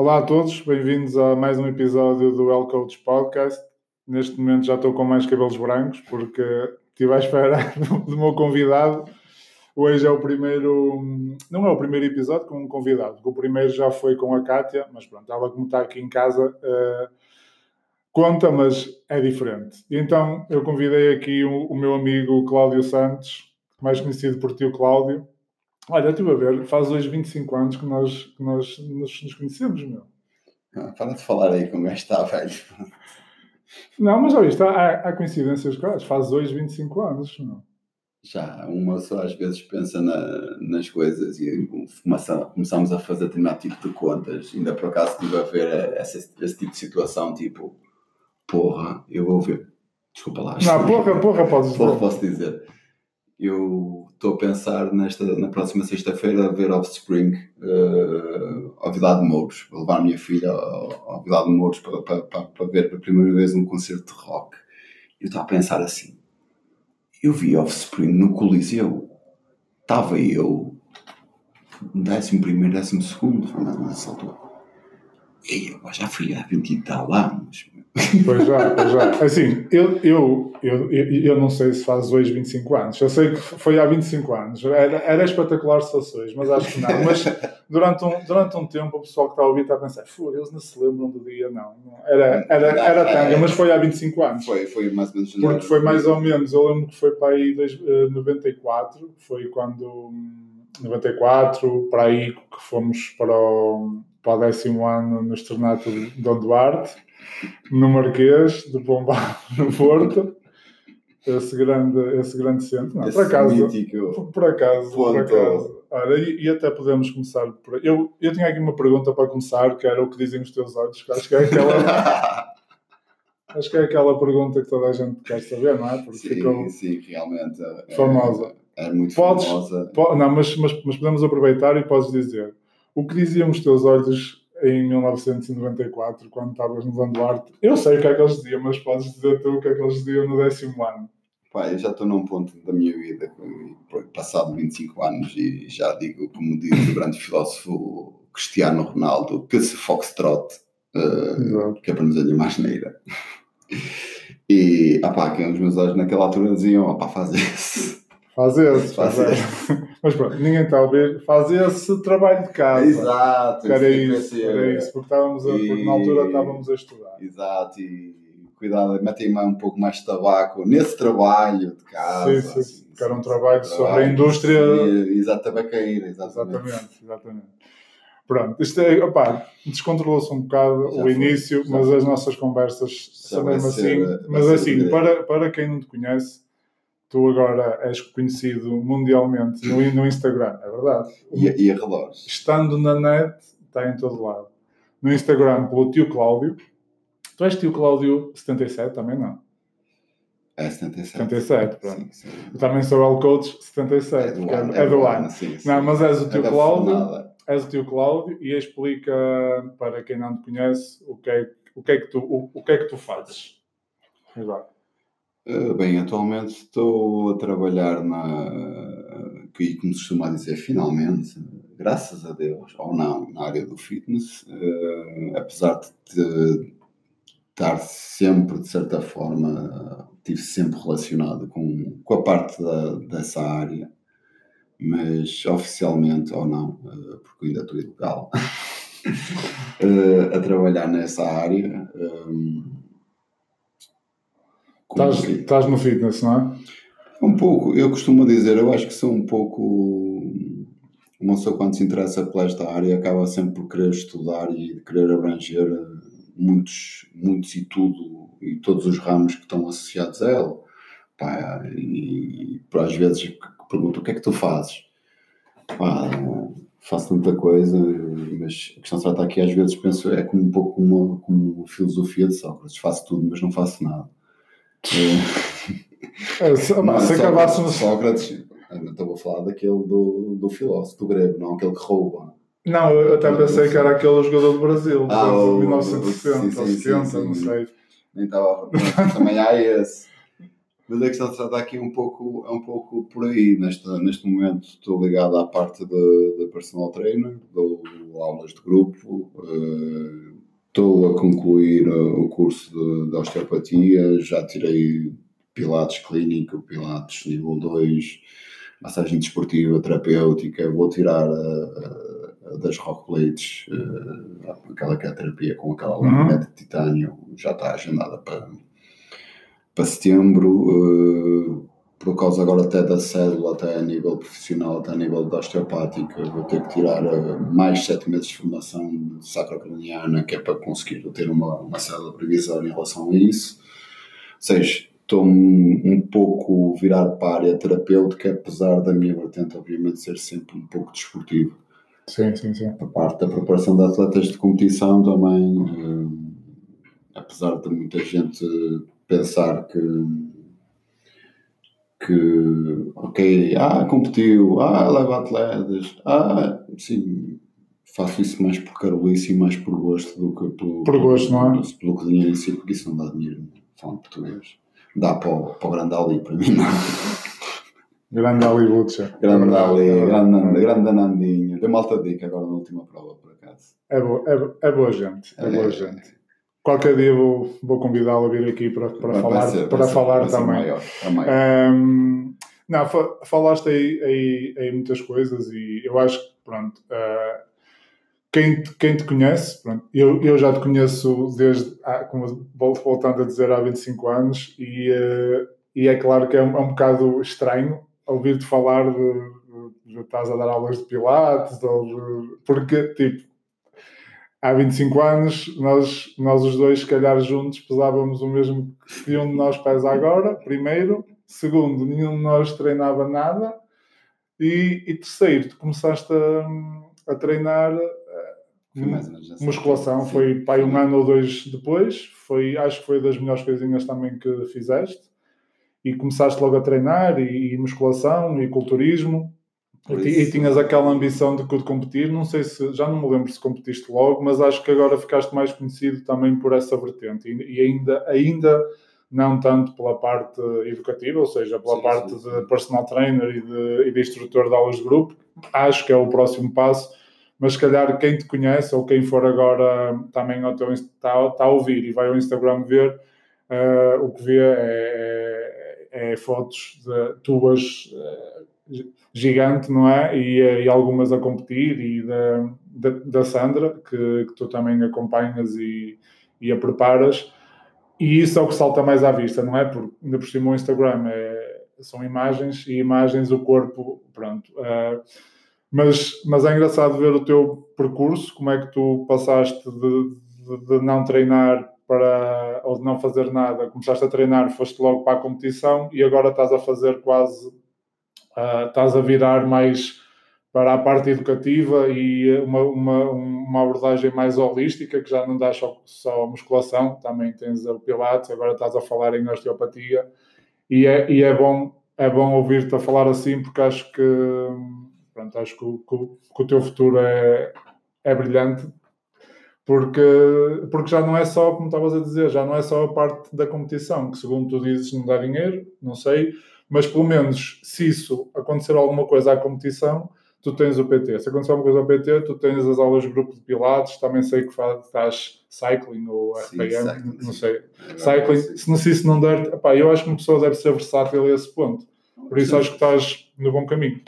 Olá a todos, bem-vindos a mais um episódio do Well Coach Podcast. Neste momento já estou com mais cabelos brancos porque estive à espera do meu convidado. Hoje é o primeiro, não é o primeiro episódio com um convidado, o primeiro já foi com a Kátia, mas pronto, ela como está aqui em casa uh, conta, mas é diferente. Então eu convidei aqui o, o meu amigo Cláudio Santos, mais conhecido por tio Cláudio. Olha, estive a ver, faz hoje 25 anos que nós, que nós nos, nos conhecemos, meu. Ah, para de falar aí como é que está, velho. Não, mas olha, isto há, há coincidências claras. Faz hoje 25 anos, não? Já, uma só às vezes pensa na, nas coisas e começa, começamos a fazer determinado tipo de contas. Ainda por acaso estive a ver essa, esse tipo de situação, tipo, porra, eu vou ver. Desculpa lá. Não, porra, porra, podes dizer. Porra, posso dizer. Eu estou a pensar nesta, na próxima sexta-feira ver Offspring uh, ao Vila de Mouros. Vou levar a minha filha ao, ao Vila de Mouros para, para, para, para ver pela primeira vez um concerto de rock. Eu estava a pensar assim. Eu vi Offspring no Coliseu. Estava eu décimo primeiro, décimo segundo, nessa altura. Eu já fui há 20 e tal anos. Pois já, pois já. Assim, eu, eu, eu, eu, não sei se faz hoje 25 anos. Eu sei que foi há 25 anos. Era, era espetacular se fosse hoje, mas acho que não. Mas durante um, durante um tempo o pessoal que está a ouvir está a pensar, eles não se lembram do dia, não. Era, era, era tanga, mas foi há 25 anos. Foi, foi mais ou menos. Porque foi mais ou menos, eu lembro que foi para aí 94, foi quando 94, para aí que fomos para o, para o décimo ano no Externato de Dom Duarte no Marquês, de Pombal, no Porto. Esse grande, esse grande centro. Não, por acaso, por, por acaso, por acaso. Olha, e, e, até podemos começar por. Eu, eu tinha aqui uma pergunta para começar, que era o que dizem os teus olhos, que acho que é aquela. acho que é aquela pergunta que toda a gente quer saber, não é? Porque sim, ficou sim, realmente. É, famosa. É, é muito podes, famosa. Po, não, mas, mas, mas podemos aproveitar e podes dizer o que diziam os teus olhos em 1994, quando estavas no Vanguard. Eu sei o que é que eles diziam, mas podes dizer tu o que é que eles diziam no décimo ano. Pá, eu já estou num ponto da minha vida, passado 25 anos, e já digo, como diz o grande filósofo Cristiano Ronaldo, que se foxtrot, uh, que é para nos olhar mais neira. E, ah pá, que os meus olhos naquela altura diziam, ah pá, faz isso Faz esse, faz, esse. Mas pronto, ninguém está a ouvir. Faz esse trabalho de casa. Exato. Era isso, era isso, porque, estávamos a, porque na altura estávamos a estudar. Exato, e cuidado, metem um pouco mais de tabaco nesse trabalho de casa. Sim, sim, assim, que era um trabalho, trabalho sobre a indústria. Exato, tabacaíra, exatamente. Exatamente, exatamente. Pronto, isto é, opá, descontrolou-se um bocado já o foi, início, mas foi. as nossas conversas são mesmo assim. Mas assim, para, para quem não te conhece, tu agora és conhecido mundialmente no, no Instagram, é verdade. E, e a relógio. Estando na net, está em todo lado. No Instagram, pelo tio Cláudio. Tu és tio Cláudio 77 também, não? É 77. 77, pronto. Sim, sim. Eu também sou o Coach 77. É do ano. É, é do ano. Sim, não, mas és o tio é Cláudio. És o tio Cláudio e explica para quem não te conhece o que é, o que, é que, tu, o, o que, é que tu fazes. Exato. Eh, bem, atualmente estou a trabalhar na, que como se costuma dizer, finalmente, graças a Deus, ou não, na área do fitness, uh, apesar de estar sempre, de certa forma, estive sempre relacionado com, com a parte da, dessa área, mas oficialmente ou não, uh, porque ainda estou ilegal, a trabalhar nessa área. Um, Estás, estás no fitness, não é? Um pouco, eu costumo dizer, eu acho que sou um pouco. Uma pessoa, quando se interessa por esta área, acaba sempre por querer estudar e querer abranger muitos, muitos e tudo, e todos os ramos que estão associados a ela. Pá, e, e às vezes pergunto: o que é que tu fazes? Pá, faço tanta coisa, mas a questão está aqui, às vezes penso, é como um pouco como uma, como uma filosofia de Sócrates: faço tudo, mas não faço nada. É, se, não, se acabasse no Sócrates, estou a falar daquele do, do filósofo, do grego, não aquele que rouba. Não, eu até pensei que era aquele jogador do Brasil, ah, de 1960 ou 70, não sei. Nem estava. Também há esse. Mas a questão está aqui um pouco, é um pouco por aí. Neste, neste momento estou ligado à parte da personal trainer, dou aulas de grupo, uh, estou a concluir o curso de, de, osteopatia, já tirei Pilates clínico, Pilates nível 2, massagem desportiva, terapêutica, vou tirar a, a, das rock plates, uh, aquela que é a terapia com aquela lâmina uhum. de titânio, já está agendada para, para setembro. Uh, por causa agora até da cédula, até a nível profissional, até a nível da osteopática, vou ter que tirar uh, mais sete meses de formação sacrocraniana, que é para conseguir ter uma, uma cédula previsória em relação a isso. Ou seja, estou um, um, pouco virado para a área terapêutica, apesar da minha vertente, obviamente, ser sempre um pouco desportivo. Sim, sim, sim. A parte da preparação de atletas de competição também, uh, apesar de muita gente pensar que que, ok, ah, competiu, ah, leva atletas, ah, sim, faço isso mais por carolice e mais por gosto do que pelo, por gosto, não é? pelo que dinheiro em si, porque isso não dá dinheiro, falando português. Dá para o, para o grande Ali, para mim não. Grande Ali Butcher. Grande Ali, grande, grande Nandinho. Deu malta dica agora na última prova, por acaso. É, bo, é, é boa gente, é, é boa gente. Qualquer dia vou, vou convidá-lo a vir aqui para, para vai falar, ser, para ser, falar também. Maior, maior. Um, não, falaste aí, aí, aí, muitas coisas e eu acho que, pronto, uh, quem, te, quem te conhece, pronto, eu, eu já te conheço desde, ah, como voltando a dizer, há 25 anos e, uh, e é claro que é um, é um bocado estranho ouvir-te falar de, de, de, estás a dar aulas de pilates, ou de, porque, tipo, há 25 anos, nós, nós os dois, se calhar juntos, pesávamos o mesmo que um de nós pesa agora, primeiro. Segundo, nenhum de nós treinava nada. E, e terceiro, tu começaste a, a treinar uh, musculação. Sim. Foi pai, um ano ou dois depois. Foi, acho que foi das melhores coisinhas também que fizeste. E começaste logo a treinar e, e musculação e culturismo. E, e, tinhas aquela ambição de, de competir, não sei se, já não me lembro se competiste logo, mas acho que agora ficaste mais conhecido também por essa vertente e, e ainda, ainda não tanto pela parte educativa, ou seja, pela sim, parte sim. de personal trainer e de, e de instrutor de aulas de grupo, acho que é o próximo passo, mas se calhar quem te conhece ou quem for agora também ao teu, está, está a ouvir e vai ao Instagram ver, uh, o que vê é, é, é fotos de tuas. Uh, gigante, não é? E, e algumas a competir, e da, da, da Sandra, que, que, tu também acompanhas e, e a preparas. E isso é o que salta mais à vista, não é? Porque ainda por cima o Instagram é, são imagens e imagens o corpo, pronto. Uh, mas, mas é engraçado ver o teu percurso, como é que tu passaste de, de, de não treinar para, ou de não fazer nada, começaste a treinar, foste logo para a competição e agora estás a fazer quase uh, estás a virar mais para a parte educativa e uma, uma, uma abordagem mais holística, que já não dá só, só musculação, também tens o Pilates, agora estás a falar em osteopatia, e é, e é bom, é bom ouvir-te a falar assim, porque acho que, pronto, acho que, que, que o teu futuro é, é brilhante, porque, porque já não é só, como estavas a dizer, já não é só a parte da competição, que segundo tu dizes não dá dinheiro, não sei, mas pelo menos se isso acontecer alguma coisa à competição, tu tens o PT. Se acontecer alguma coisa ao PT, tu tens as aulas de grupo de pilates, também sei que faz, estás cycling ou RPM, não sei. Cycling, se não, se isso não der, epá, eu acho que uma pessoa deve ser versátil a esse ponto. Por isso acho que estás no bom caminho.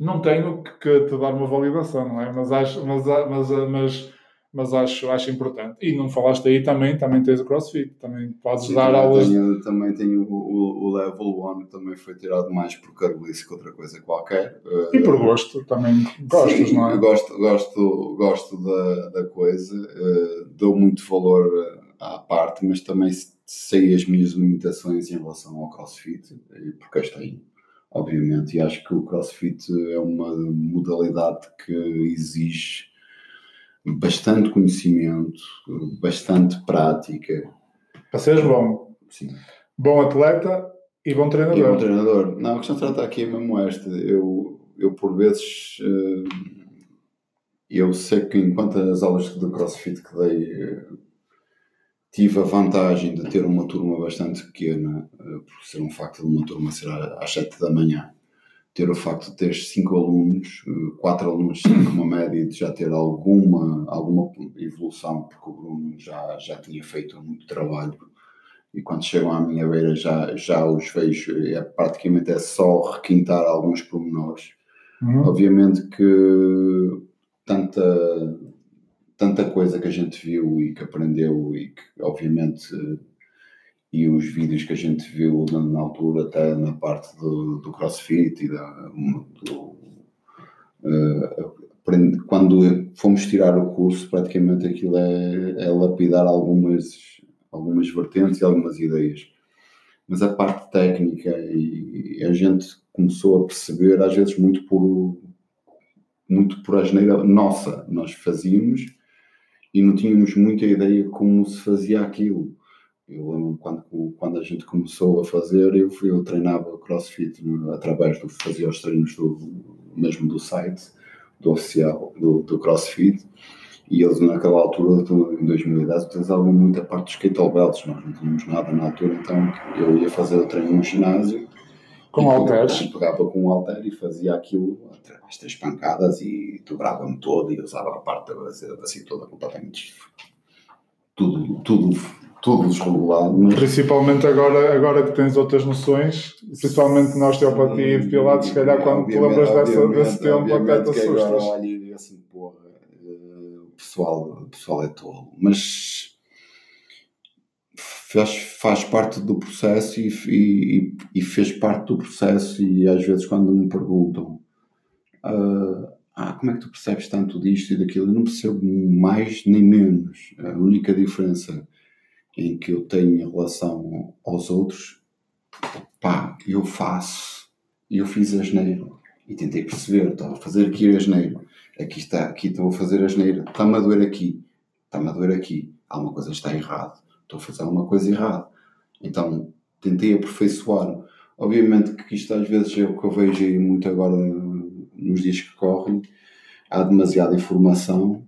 Não tenho que te dar uma validação, não é? Mas acho, mas, mas, mas mas acho, acho importante. E não falaste aí também, também tens o CrossFit, também podes Sim, dar aulas. Tenho, também tenho o, o Level 1, também foi tirado mais por carolice que outra coisa qualquer. E por gosto, também gostas, Sim, não é? Gosto, gosto, gosto da, da coisa, uh, dou muito valor eh, à parte, mas também sei as minhas limitações em relação ao CrossFit, porque esta aí obviamente, e acho que o CrossFit é uma modalidade que exige bastante conhecimento, bastante prática. Para seres bom. Sim. Bom atleta e bom treinador. E bom treinador. Não, a questão trata aqui é mesmo esta. Eu, eu por vezes, eh, eu sei que enquanto as aulas de crossfit que dei, eh, tive a vantagem de ter uma turma bastante pequena, eh, por ser um facto de uma turma ser às 7 da manhã. Ter o facto de ter 5 alunos, 4 alunos, 5 uma média, de já ter alguma, alguma evolução, porque o Bruno já, já tinha feito muito trabalho e quando chegam à minha beira já, já os vejo, é, praticamente é só requintar alguns pormenores. Uhum. Obviamente que tanta, tanta coisa que a gente viu e que aprendeu e que obviamente e os vídeos que a gente viu na, na altura até na parte do, do crossfit e da, do, uh, quando fomos tirar o curso praticamente aquilo é, é lapidar algumas algumas vertentes e algumas ideias. Mas a parte técnica e a gente começou a perceber, às vezes, muito por, muito por asneira nossa. Nós fazíamos e não tínhamos muita ideia como se fazia aquilo. Eu lembro quando, quando a gente começou a fazer, eu, eu treinava crossfit através do fazia os treinos do, mesmo do site, do oficial do, do crossfit e eles naquela altura, em 2010, utilizavam muita parte dos kettlebells, nós não tínhamos nada na altura, então eu ia fazer o treino no ginásio com halteres. Pegava com um halter e fazia aquilo às três pancadas e dobrava-me todo e usava a parte da assim toda completamente tudo, tudo, tudo desregulado. Mas... Principalmente agora, agora que tens outras noções, principalmente na osteopatia e de pilates, se calhar quando te lembras dessa, desse tempo até te assustas. Agora olho assim, porra, pessoal, pessoal é tolo, mas faz, faz parte do processo e, e, e, fez parte do processo e às vezes quando me perguntam uh, ah, como é que tu percebes tanto disto e daquilo, eu não percebo mais nem menos. A única diferença em que eu tenho em relação aos outros, pá, eu faço. Eu fiz a geneira. E tentei perceber, estava a fazer aqui a geneira. Aqui está, aqui estou a fazer a geneira, está-me a doer aqui, está-me a doer aqui, alguma coisa está errado, estou a fazer alguma coisa errada. Então tentei aperfeiçoar. Obviamente que isto às vezes é o que eu vejo aí muito agora nos dias que correm, há demasiada informação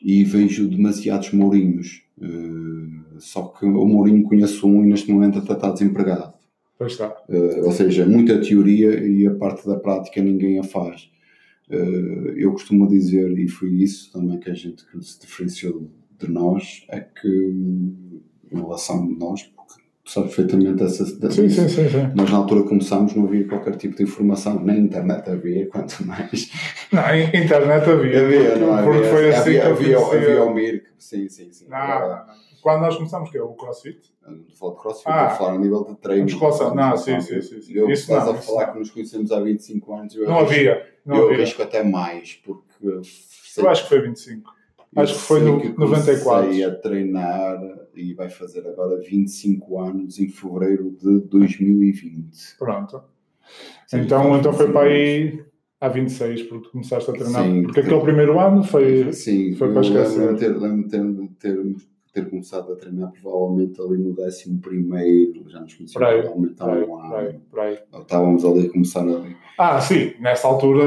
e vejo demasiados mourinhos. Uh, só que o Mourinho conheço um e neste momento até está desempregado. Pois está. Uh, ou seja, muita teoria e a parte da prática ninguém a faz. Eh, eu costumo dizer, e foi isso também que a gente que se diferenciou de nós, é que em relação de nós, tu sabes perfeitamente essa. Sim, sim, sim, sim. Nós na altura começámos, não havia qualquer tipo de informação, nem internet havia, quanto mais. Não, internet havia. Havia, não havia. Porque foi assim havia, que havia, havia, havia o Mirk, sim, sim, sim. Não, não, não. Quando nós começamos, que é o CrossFit? não estou a falar de CrossFit, ah, estou a falar a nível de treino. Musculação, não, sim, sim, sim. sim. Eu, isso estás não, a falar não. que nos conhecemos há 25 anos. Eu não arrisco, havia. Não eu havia. arrisco até mais, porque. Eu acho que foi 25. Acho que foi no que 94. Comecei a treinar e vai fazer agora 25 anos em fevereiro de 2020. Pronto. Sim, então, então foi para aí há 26, porque começaste a treinar. Sim, porque aquele primeiro ano foi, sim, foi para esquecer. Lembro-me ter, lembro ter, ter ter começado a treinar provavelmente ali no 11 primeiro, já nos conhecíamos provavelmente há um ano. Estávamos ali a começar ali. Ah, sim, nessa altura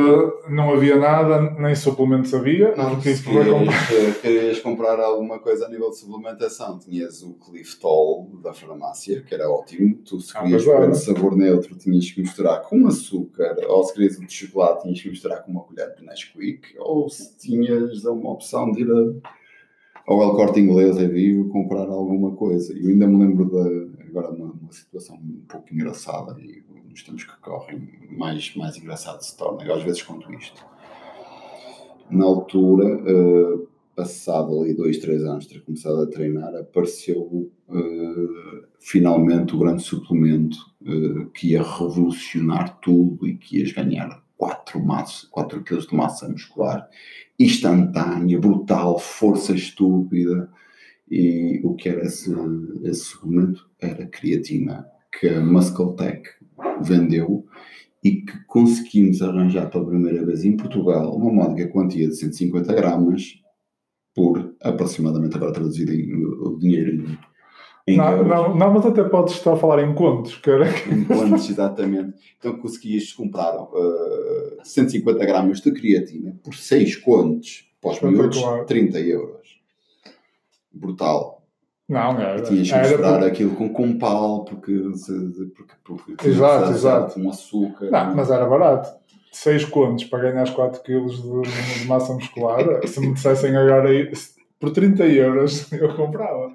não havia nada, nem suplementos havia. Não, se querias, comprar... querias comprar alguma coisa a nível de suplementação, tinhas o Cliftol da farmácia, que era ótimo. Tu se ah, querias ah, beber sabor neutro, tinhas que misturar com açúcar, ou se querias o de chocolate, tinhas que misturar com uma colher de Nesquik, ou se tinhas uma opção de ir a ao El Corte Inglês é vivo comprar alguma coisa. Eu ainda me lembro de agora uma, uma situação um pouco engraçada e nos tempos que correm mais, mais engraçado se torna, às vezes conto isto. Na altura, uh, passado ali dois, três anos de ter começado a treinar, apareceu uh, finalmente o grande suplemento uh, que ia revolucionar tudo e que ias ganhar 4, massa, 4 kg de massa muscular instantânea, brutal, força estúpida. E o que era esse, esse suplemento? Era creatina, que a Muscletech vendeu e que conseguimos arranjar pela primeira vez em Portugal uma módica quantia de 150 gramas por aproximadamente, agora traduzido em o dinheiro não, não, não, mas até podes estar a falar em contos, cara. Em contos, exatamente. Então conseguias comprar uh, 150 gramas de creatina por 6 contos, os miúdos, 30 euros. Brutal. Não, era. E tinhas que era misturar por- aquilo com porque, se- porque, porque tinha Exato, exato. com açúcar. Não, mas era barato. 6 contos para ganhar 4 kg de, de massa muscular. Se me dissessem agora por 30 euros, eu comprava.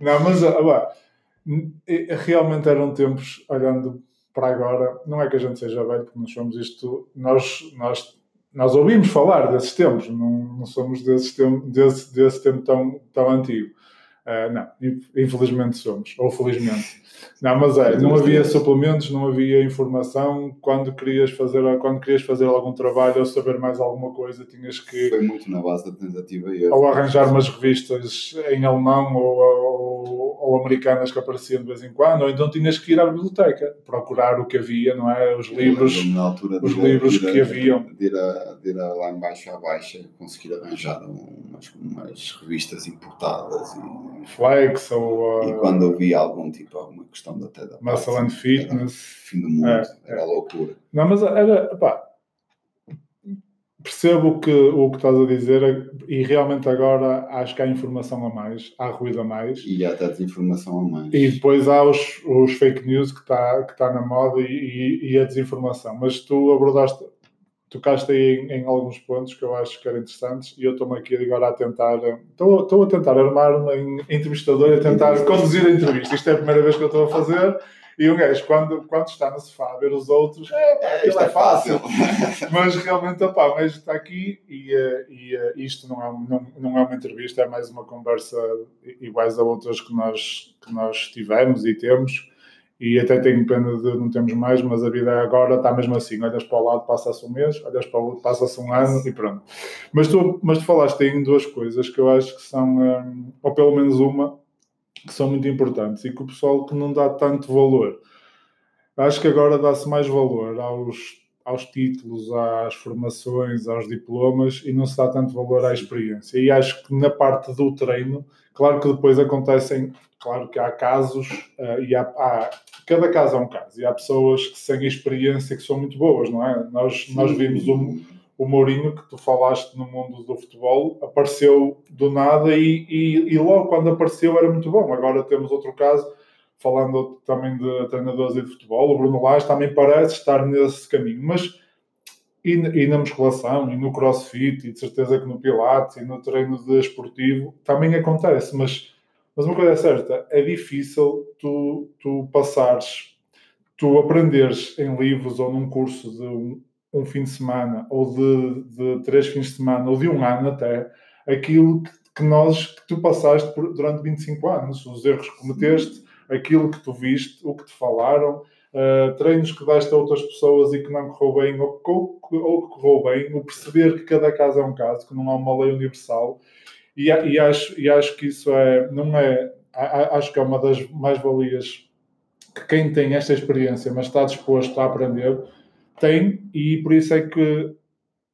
Não, mas ah, realmente eram tempos, olhando para agora, não é que a gente seja velho, porque nós somos isto, nós, nós, nós ouvimos falar desses tempos, não, não somos desses tempo, desse, desse tempo tão, tão antigo. Ah, não, inf- infelizmente somos, ou felizmente. Não, mas é, não havia suplementos, não havia informação. Quando querias fazer, quando querias fazer algum trabalho ou saber mais alguma coisa, tinhas que Foi muito na base da tentativa e ou arranjar umas revistas em alemão ou, ou, ou americanas que apareciam de vez em quando, ou então tinhas que ir à biblioteca, procurar o que havia, não é? Os livros. Na altura os livros a- que haviam. De ir, a- de ir a- lá embaixo à baixa conseguir arranjar umas, umas revistas importadas e, Flex ou e uh, quando eu vi algum tipo, alguma questão da até da Muscle and Fitness. Fim do mundo, É, era loucura. Não, mas era. Pá, percebo o que, o que estás a dizer e realmente agora acho que há informação a mais, há ruído a mais. E há até desinformação a mais. E depois há os, os fake news que está que tá na moda e, e- e a desinformação. Mas tu abordaste, tocaste aí em, em alguns pontos que eu acho que eram interessantes e eu estou-me aqui agora a tentar, estou estou a tentar armar-me em entrevistador e a tentar conduzir a entrevista. Isto é a primeira vez que eu estou a fazer e um gajo, quando, quando está no sofá a ver os outros, é, pá, aquilo Isto é é fácil. Mas realmente, opá, o gajo está aqui e, eh, e eh, isto não é, não, não é uma entrevista, é mais uma conversa iguais a outras que nós, que nós tivemos e temos. E até tenho pena de não termos mais, mas a vida agora está mesmo assim. Olhas para o lado, passa-se um mês, olhas para o outro, passa-se um ano e pronto. Mas tu, mas tu falaste em duas coisas que eu acho que são, hum, ou pelo menos uma, que são muito importantes e que o pessoal que não dá tanto valor. Acho que agora dá-se mais valor aos, aos títulos, às formações, aos diplomas e não se dá tanto valor à experiência. E acho que na parte do treino, claro que depois acontecem, claro que há casos eh, e há, há- cada caso é um caso e há pessoas que sem experiência que são muito boas, não é? Nós, nós vimos um, o Mourinho, que tu falaste no mundo do futebol, apareceu do nada e, e, e logo quando apareceu era muito bom. Agora temos outro caso, falando também de treinadores e de futebol, o Bruno Lage também parece estar nesse caminho, mas e, e na musculação, e no crossfit, e de certeza que no pilates, e no treino desportivo, também acontece, mas, mas uma coisa é certa, é difícil tu, tu passares, tu aprenderes em livros ou num curso de um, um fim de semana, ou de, de três fins de semana, ou de um ano até, aquilo que, que nós, que tu passaste por- durante 25 anos, os erros que cometeste, aquilo que tu viste, o que te falaram, uh, treinos que deste a outras pessoas e que não correu bem, ou, ou, ou que correu bem, o perceber que cada caso é um caso, que não há uma lei universal, e, e acho, e acho que isso é, não é, acho que é uma das mais-valias que quem tem esta experiência, mas está disposto a aprender, tem, e por isso é que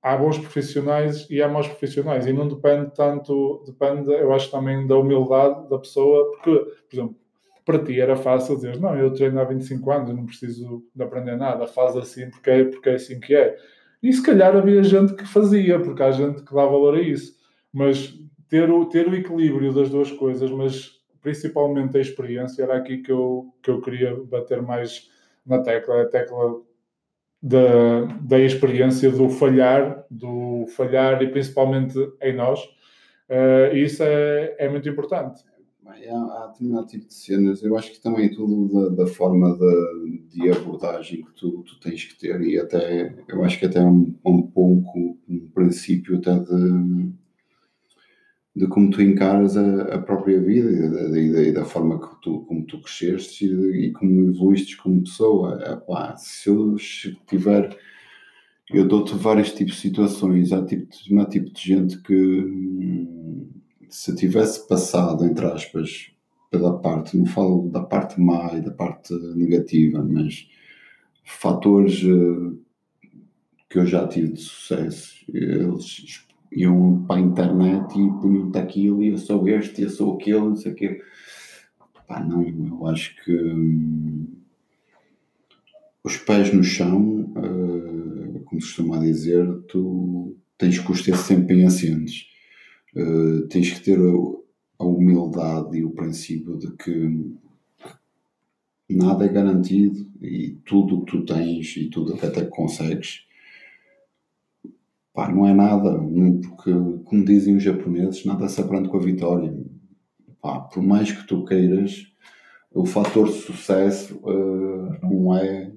há bons profissionais e há maus profissionais, e não depende tanto, depende, eu acho também da humildade da pessoa, porque, por exemplo, para ti era fácil dizer, não, eu treino há 25 anos, não preciso de aprender nada, faz assim porque é, porque é assim que é. E se calhar havia gente que fazia, porque há gente que dá valor a isso. Mas ter o, ter o equilíbrio das duas coisas, mas principalmente a experiência, era aqui que eu, que eu queria bater mais na tecla, a tecla da, da experiência do falhar, do falhar e principalmente em nós. Uh, isso é, é muito importante. Há, há determinado tipo de cenas, eu acho que também tudo da, da forma de, de abordagem que tu, tu tens que ter e até, eu acho que até é um, um pouco um princípio até de, de como tu encaras a, a própria vida e da, e da, forma que tu, como tu cresceste e, e como evoluíste como pessoa. Se eu tiver eu dou-te vários tipos de situações. Há tipo, de- há tipo de gente que, hum, se tivesse passado, entre aspas, pela parte, não falo da parte má e da parte negativa, mas fatores eh, que eu já tive de sucesso, eles iam para a internet e punham-te aquilo e eu sou este, eu sou aquele, não sei o quê. Pá, não, eu acho que. hum, os pés no chão, eh, como se costuma dizer, tu tens que os ter sempre bem assentes. Eh, tens que ter o- a humildade e o princípio de que nada é garantido e tudo o que tu tens e tudo o que até consegues pá, não é nada, porque como dizem os japoneses, nada se aprende com a vitória. Pá, por mais que tu queiras, o fator sucesso uh, não é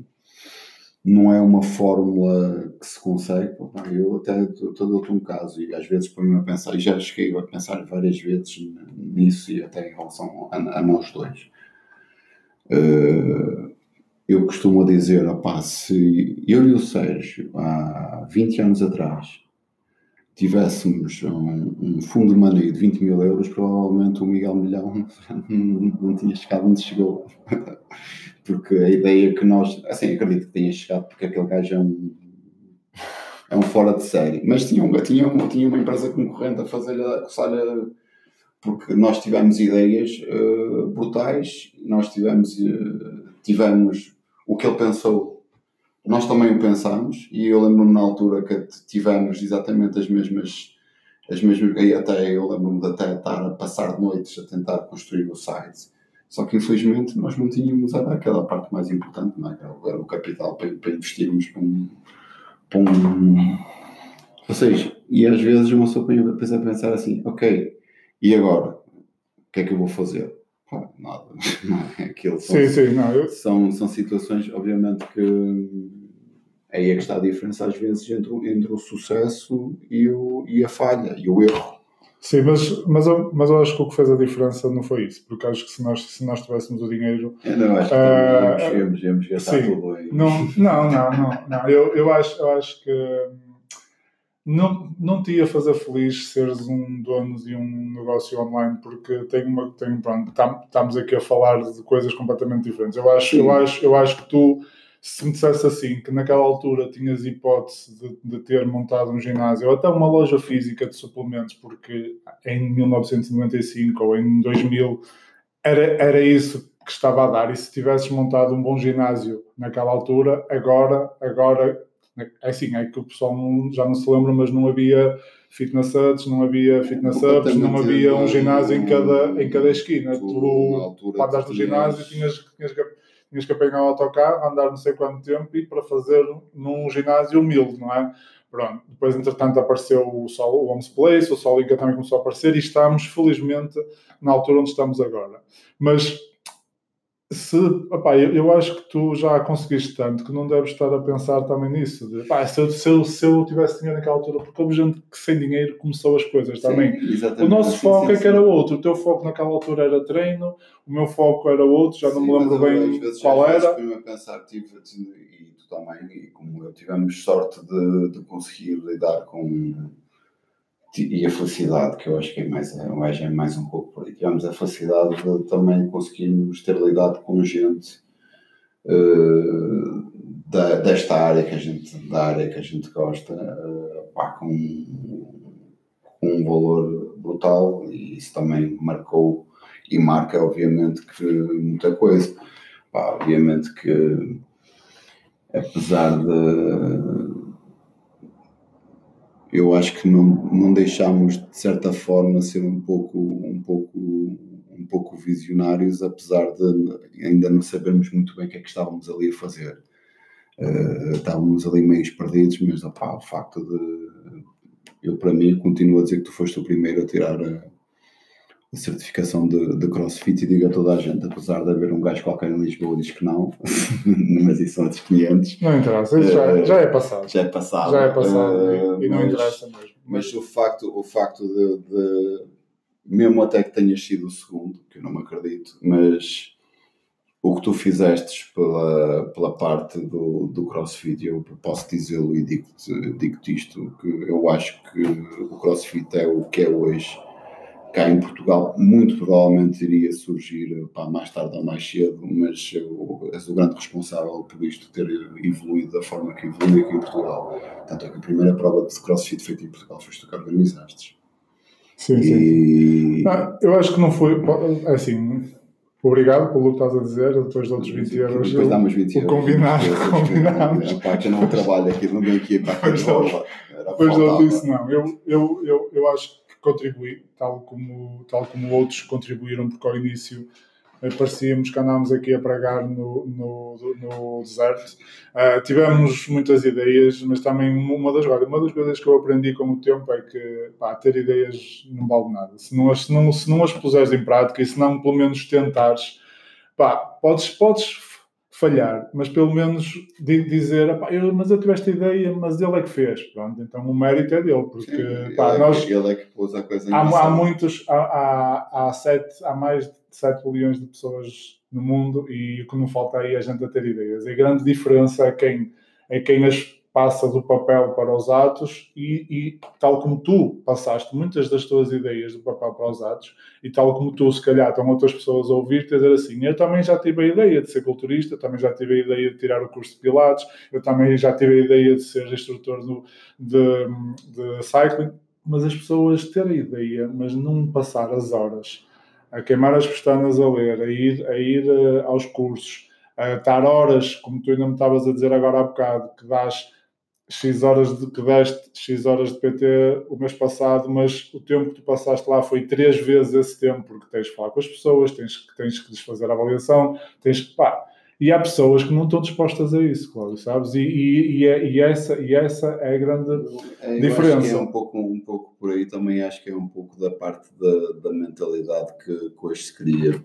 não é uma fórmula que se consegue. Eu até dou-te um caso e às vezes ponho-me a pensar, e já cheguei a pensar várias vezes nisso e até em relação a, a nós dois. Uh, eu costumo dizer, opá, se eu e o Sérgio, há 20 anos atrás, tivéssemos um, um fundo de money de 20 mil euros, provavelmente o Miguel Milhão não tinha chegado onde chegou. porque a ideia que nós, assim, acredito que tenha chegado, porque aquele gajo é um, é um fora de série, mas tinha, um, tinha, tinha uma empresa concorrente a fazer a coçar porque nós tivemos ideias uh, brutais, nós tivemos, uh, tivemos o que ele pensou, nós também o pensámos, e eu lembro-me na altura que tivemos exatamente as mesmas, as mesmas e até eu lembro-me de até estar a passar noites a tentar construir o site. Só que infelizmente nós não tínhamos aquela parte mais importante, não é? era o capital para, para investirmos para um, para um. Ou seja, e às vezes uma pessoa pensa a pensar assim: ok, e agora? O que é que eu vou fazer? Pá, nada. Não, é aquilo são, sim, sim, não, eu... são, são situações, obviamente, que aí é que está a diferença às vezes entre, entre o sucesso e, o, e a falha e o erro. Sim, mas, mas, eu, mas eu acho que o que fez a diferença não foi isso, porque acho que se nós, se nós tivéssemos o dinheiro. Eu não acho que uh, íamos, íamos gastar sim, tudo aí. Não, não, não, não, não. Eu, eu, acho, eu acho que não, não te ia fazer feliz seres um dono de um negócio online, porque tem uma. Tem, pronto, estamos aqui a falar de coisas completamente diferentes. Eu acho, eu acho, eu acho que tu se me dissesse assim, que naquela altura tinhas hipótese de, de, ter montado um ginásio ou até uma loja física de suplementos, porque em 1995 ou em 2000 era, era isso que estava a dar. E se tivesses montado um bom ginásio naquela altura, agora, agora é assim, é que o pessoal não, já não se lembra, mas não havia fitness huts, não havia fitness hubs, não havia um ginásio em cada, em cada esquina. Tu, tu para andares no ginásio, tinhas, tinhas que tinhas que apanhar o autocarro, andar não sei quanto tempo e para fazer num ginásio humilde, não é? Pronto. Depois, entretanto, apareceu o, Sol, o Homes Place, o Solinka também começou a aparecer e estamos, felizmente, na altura onde estamos agora. Mas se, opá, eu, eu, acho que tu já conseguiste tanto que não deves estar a pensar também nisso. De, opá, se, eu, se, eu, se eu tivesse dinheiro naquela altura, porque houve gente que sem dinheiro começou as coisas também. o nosso sim, foco sim, é que era outro. O teu foco naquela altura era treino, o meu foco era outro, já não me lembro bem qual era. Vezes, a pensar, tive, e tu também, e como eu, tivemos sorte de, de conseguir lidar com e a felicidade, que eu acho que é mais, acho é mais um pouco por aí. Tivemos a felicidade de também conseguirmos ter lidado com gente uh, da, desta área que a gente, da área que a gente gosta, uh, pá, com, com um valor brutal e isso também marcou e marca obviamente que muita coisa. Pá, obviamente que apesar de eu acho que não, não deixámos de certa forma ser um pouco um pouco um pouco visionários apesar de ainda não sabermos muito bem o que é que estávamos ali a fazer. Uh, estávamos ali meio perdidos mas o facto de eu para mim continuo a dizer que tu foste o primeiro a tirar a certificação de, de, crossfit e digo a toda a gente, apesar de haver um gajo qualquer em Lisboa diz que não, mas isso são outros 500. Não interessa, isso já, uh, já é passado. Já é passado. Já é passado uh, e, não mas, interessa mesmo. Mas o facto, o facto de, de, mesmo até que tenhas sido o segundo, que eu não me acredito, mas o que tu fizeste pela, pela parte do, do crossfit, eu posso dizê-lo e digo-te digo isto, que eu acho que o crossfit é o que é hoje cá em Portugal muito provavelmente iria surgir pá, mais tarde ou mais cedo, mas eu, és o grande responsável por isto ter evoluído da forma que evoluiu aqui em Portugal. Tanto é que a primeira prova de crossfit feita em Portugal foste tu que organizaste. Sim, e... sim. Ah, eu acho que não foi, é assim, obrigado pelo que estás a dizer, depois de outros 20 euros. Depois dá-me 20 euros. Combinado, combinámos. Pá, que eu não trabalho aqui, não venho aqui para a Depois não disse, não. Eu, eu, eu, eu acho que contribuir, tal como, tal como outros contribuíram, porque ao início eh, parecíamos que andámos aqui a pregar no, no, no deserto. Uh, tivemos muitas ideias, mas também uma das, uma das coisas que eu aprendi com o tempo é que pá, ter ideias não vale nada. Se não, as, se, não, se não as puseres em prática e se não pelo menos tentares, pá, podes, podes falhar, mas pelo menos dizer, eu, mas eu tive esta ideia, mas ele é que fez. Pronto, então o mérito é dele, porque Sim, pá, ele, nós, é que, ele é que pôs a coisa em há, há muitos, há, há, há, sete, há mais de 7 bilhões de pessoas no mundo e o que não falta aí é a gente a ter ideias. E a grande diferença é quem, é quem as passa do papel para os atos e, e, tal como tu passaste muitas das tuas ideias do papel para os atos e tal como tu, se calhar, estão outras pessoas a ouvir-te a dizer assim, eu também já tive a ideia de ser culturista, também já tive a ideia de tirar o curso de pilates, eu também já tive a ideia de ser instrutor no, de, de cycling, mas as pessoas terem a ideia, mas não passar as horas a queimar as pestanas a ler, a ir, a ir uh, aos cursos, a estar horas, como tu ainda me estavas a dizer agora há bocado, que dás X horas de que deste X horas de PT o mês passado, mas o tempo que tu passaste lá foi três vezes esse tempo, porque tens que falar com as pessoas, tens, tens que desfazer a avaliação, tens que. Pá, e há pessoas que não estão dispostas a isso, Cláudio, sabes? E, e, e, é, e, essa, e essa é a grande é, diferença. Acho que é um pouco, um pouco por aí também, acho que é um pouco da parte da, da mentalidade que, que hoje se cria.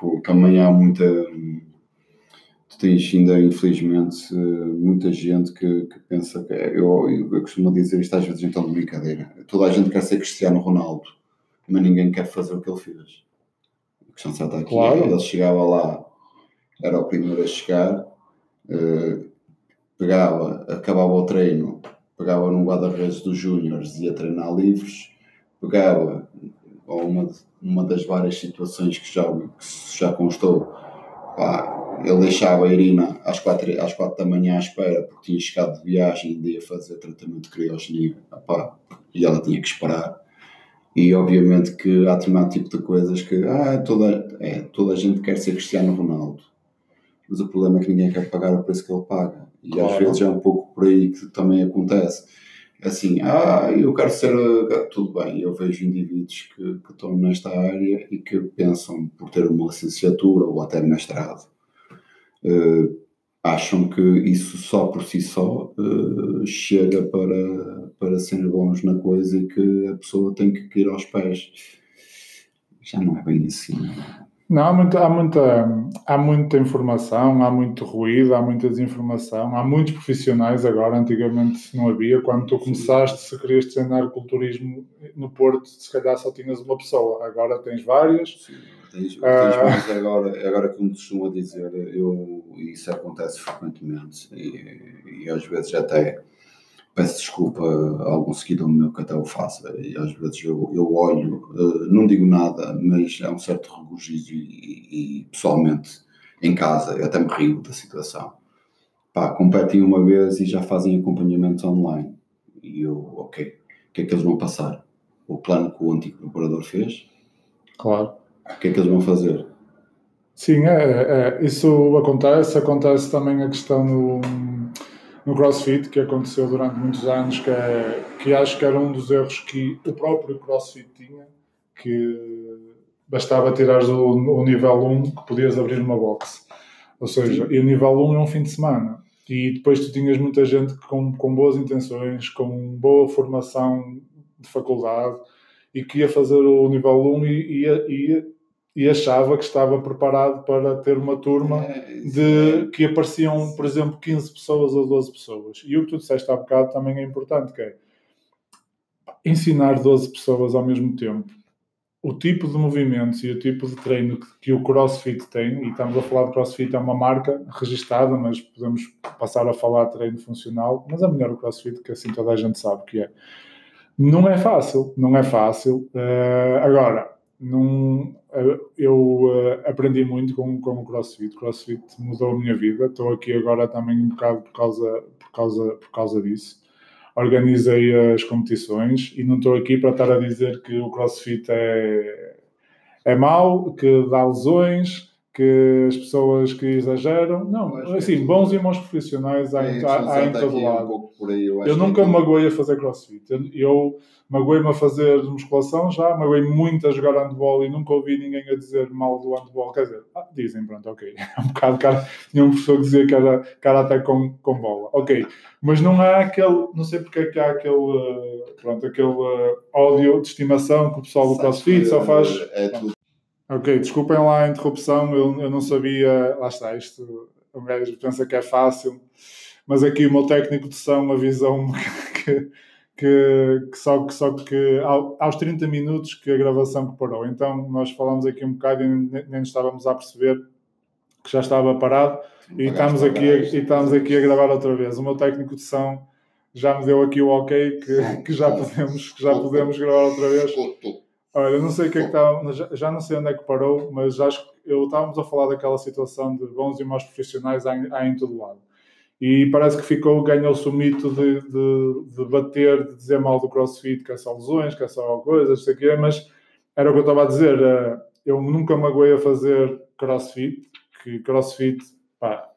Porque também há muita tu tens ainda, infelizmente, muita gente que, que pensa que. Eu, eu, eu, costumo dizer isto às vezes então de brincadeira. Toda a gente quer ser Cristiano Ronaldo, mas ninguém quer fazer o que ele fez. A questão só está aqui. Claro. Ele chegava lá, era o primeiro a chegar, uh, pegava, acabava o treino, pegava num guarda-redes dos Júniors e ia treinar livres, pegava, ou uma, uma das várias situações que já, que já constou, pá, ele deixava a Irina às quatro, às quatro da manhã à espera porque tinha chegado de viagem e ia fazer tratamento de criogenia e ela tinha que esperar. E obviamente que há determinado tipo de coisas que ah, toda, é, toda a gente quer ser Cristiano Ronaldo, mas o problema é que ninguém quer pagar o preço que ele paga. E claro. às vezes é um pouco por aí que também acontece. Assim, ah, eu quero ser. Tudo bem, eu vejo indivíduos que, que estão nesta área e que pensam por ter uma licenciatura ou até mestrado uh, acham que isso só por si só uh, chega para, para ser bons na coisa e que a pessoa tem que ir aos pés. Já não é bem assim. Não, há muita, há, muita, há muita informação, há muito ruído, há muita desinformação, há muitos profissionais agora, antigamente não havia. Quando tu começaste, se querias treinar culturismo no Porto, se calhar só tinhas uma pessoa, agora tens várias. Sim Tens, tens ah. mais agora, agora como costuma dizer, eu, isso acontece frequentemente e, e às vezes até peço desculpa a algum seguidor meu que até o faça e às vezes eu, eu olho, eh, não digo nada, mas é um certo regozijo e, e, pessoalmente em casa eu até me rio da situação. Pá, competem uma vez e já fazem acompanhamento online e eu, ok, o que é que eles vão passar? O plano que o antigo preparador fez? Claro o que é que eles vão fazer? Sim, é, é, isso acontece. Acontece também a questão no, no CrossFit, que aconteceu durante muitos anos, que, é, que acho que era um dos erros que o próprio CrossFit tinha, que bastava tirar o, o nível 1 que podias abrir uma box. Ou seja, Sim. e o nível 1 é um fim de semana. E depois tu tinhas muita gente com, com boas intenções, com boa formação de faculdade, e que ia fazer o nível 1 e ia, ia e achava que estava preparado para ter uma turma é, de é. que apareciam, por exemplo, 15 pessoas ou 12 pessoas. E o que tu disseste há bocado também é importante, que é ensinar 12 pessoas ao mesmo tempo o tipo de movimentos e o tipo de treino que, que, o CrossFit tem, e estamos a falar de CrossFit, é uma marca registada, mas podemos passar a falar de treino funcional, mas é melhor o CrossFit, que assim toda a gente sabe que é. Não é fácil, não é fácil. Uh, agora, num, eu uh, aprendi muito com, com o CrossFit. CrossFit mudou a minha vida. Estou aqui agora também um bocado por causa, por causa, por causa disso. Organizei as competições e não estou aqui para estar a dizer que o CrossFit é, é mau, que dá lesões, que as pessoas que exageram. Não, assim, bons e maus profissionais há, em, há, há em todo lado. Um aí, eu, eu nunca me magoei a fazer crossfit. Eu, eu magoei-me a fazer musculação já, magoei muito a jogar handball e nunca ouvi ninguém a dizer mal do handball. Quer dizer, ah, dizem, pronto, ok. É um bocado cara. Tinha um professor que dizia que era cara até com, com bola. Ok. Mas não há aquele, não sei porque é que há aquele, uh, pronto, aquele uh, ódio de estimação que o pessoal do CrossFit só faz. É tudo. Ok, desculpem lá a interrupção, eu, eu não sabia, lá está, isto, um gajo pensa que é fácil, mas aqui o meu técnico de som avisou-me que que, que, só, que, só que aos 30 minutos que a gravação que parou. Então nós falamos aqui um bocado e nem, nem estávamos a perceber que já estava parado e estamos, aqui a, e estamos aqui a gravar outra vez. O meu técnico de som já me deu aqui o ok que, que, já, podemos, que já podemos gravar outra vez. Olha, não sei o que é que está, já, já não sei onde é que parou, mas acho que eu estávamos a falar daquela situação de bons e maus profissionais há, há em todo lado. E parece que ficou, ganhou-se o mito de, de, de, bater, de dizer mal do crossfit, que é só lesões, que é só coisas, sei que mas era o que eu estava a dizer, eh, eu nunca magoei a fazer crossfit, que crossfit, pá,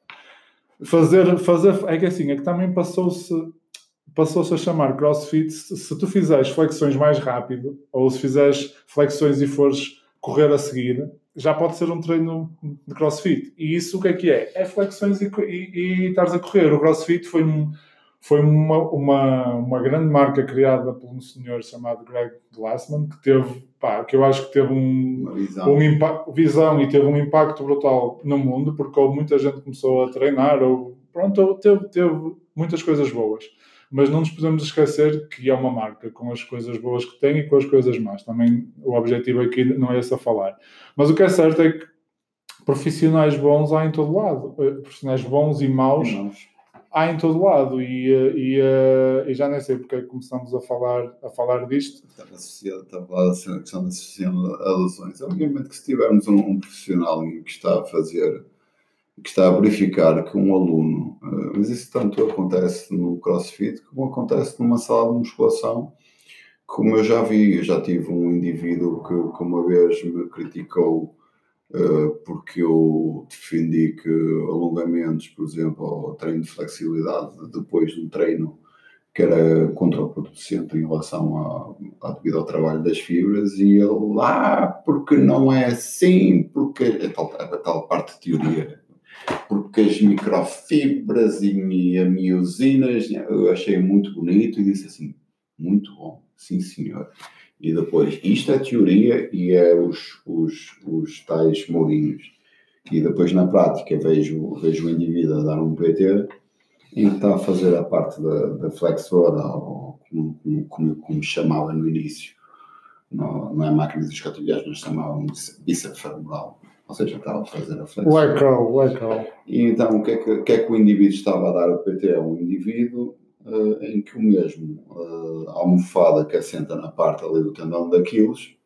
fazer, fazer, é que assim, é que também passou-se passou-se a chamar crossfit, se, tu fizeres flexões mais rápido, ou se fizeres flexões e fores correr a seguir, já pode ser um treino de crossfit. E isso o que é que é? É flexões e, e, e estares a correr. O crossfit foi, um, foi uma, uma, uma grande marca criada por um senhor chamado Greg Glassman, que teve, pá, que eu acho que teve um, visão. um visão e teve um impacto brutal no mundo, porque muita gente começou a treinar, ou pronto, teve, teve muitas coisas boas mas não nos podemos esquecer que é uma marca com as coisas boas que tem e com as coisas más. Também o objetivo aqui não é esse a falar. Mas o que é certo é que profissionais bons há em todo lado. Eh, profissionais bons e maus há em todo lado. E, eh, e, eh, e já nem sei porque é que começamos a falar, a falar disto. Estava associado, estava a falar da questão da associação a lesões. Obviamente que se tivermos um, um profissional que está a fazer que está a verificar que um aluno, eh, mas isso tanto acontece no CrossFit como acontece numa sala de musculação, como eu já vi, eu já tive um indivíduo que, que uma vez me criticou uh, porque eu defendi que alongamentos, por exemplo, ou treino de flexibilidade depois de um treino que era contraproducente em relação a, a, devido ao trabalho das fibras e ele ah, porque não é assim, porque a tal, a tal parte de teoria porque as microfibras e a miosinas, eu achei muito bonito e disse assim, muito bom, sim senhor. E depois, isto é teoria e é os, os, os tais mourinhos. E depois na prática vejo, vejo o indivíduo a dar um PT que está a fazer a parte da, da flexora, ou como, como, como, chamava no início. Não, não é máquinas escatilhas, nós chamávamos bíceps femoral ou seja, estava a fazer a flexão. O echo. E então, o que, é que, o que, é que o indivíduo estava a dar ao PT? É um indivíduo uh, em que o mesmo, uh, a almofada que assenta na parte ali do tendão daqueles,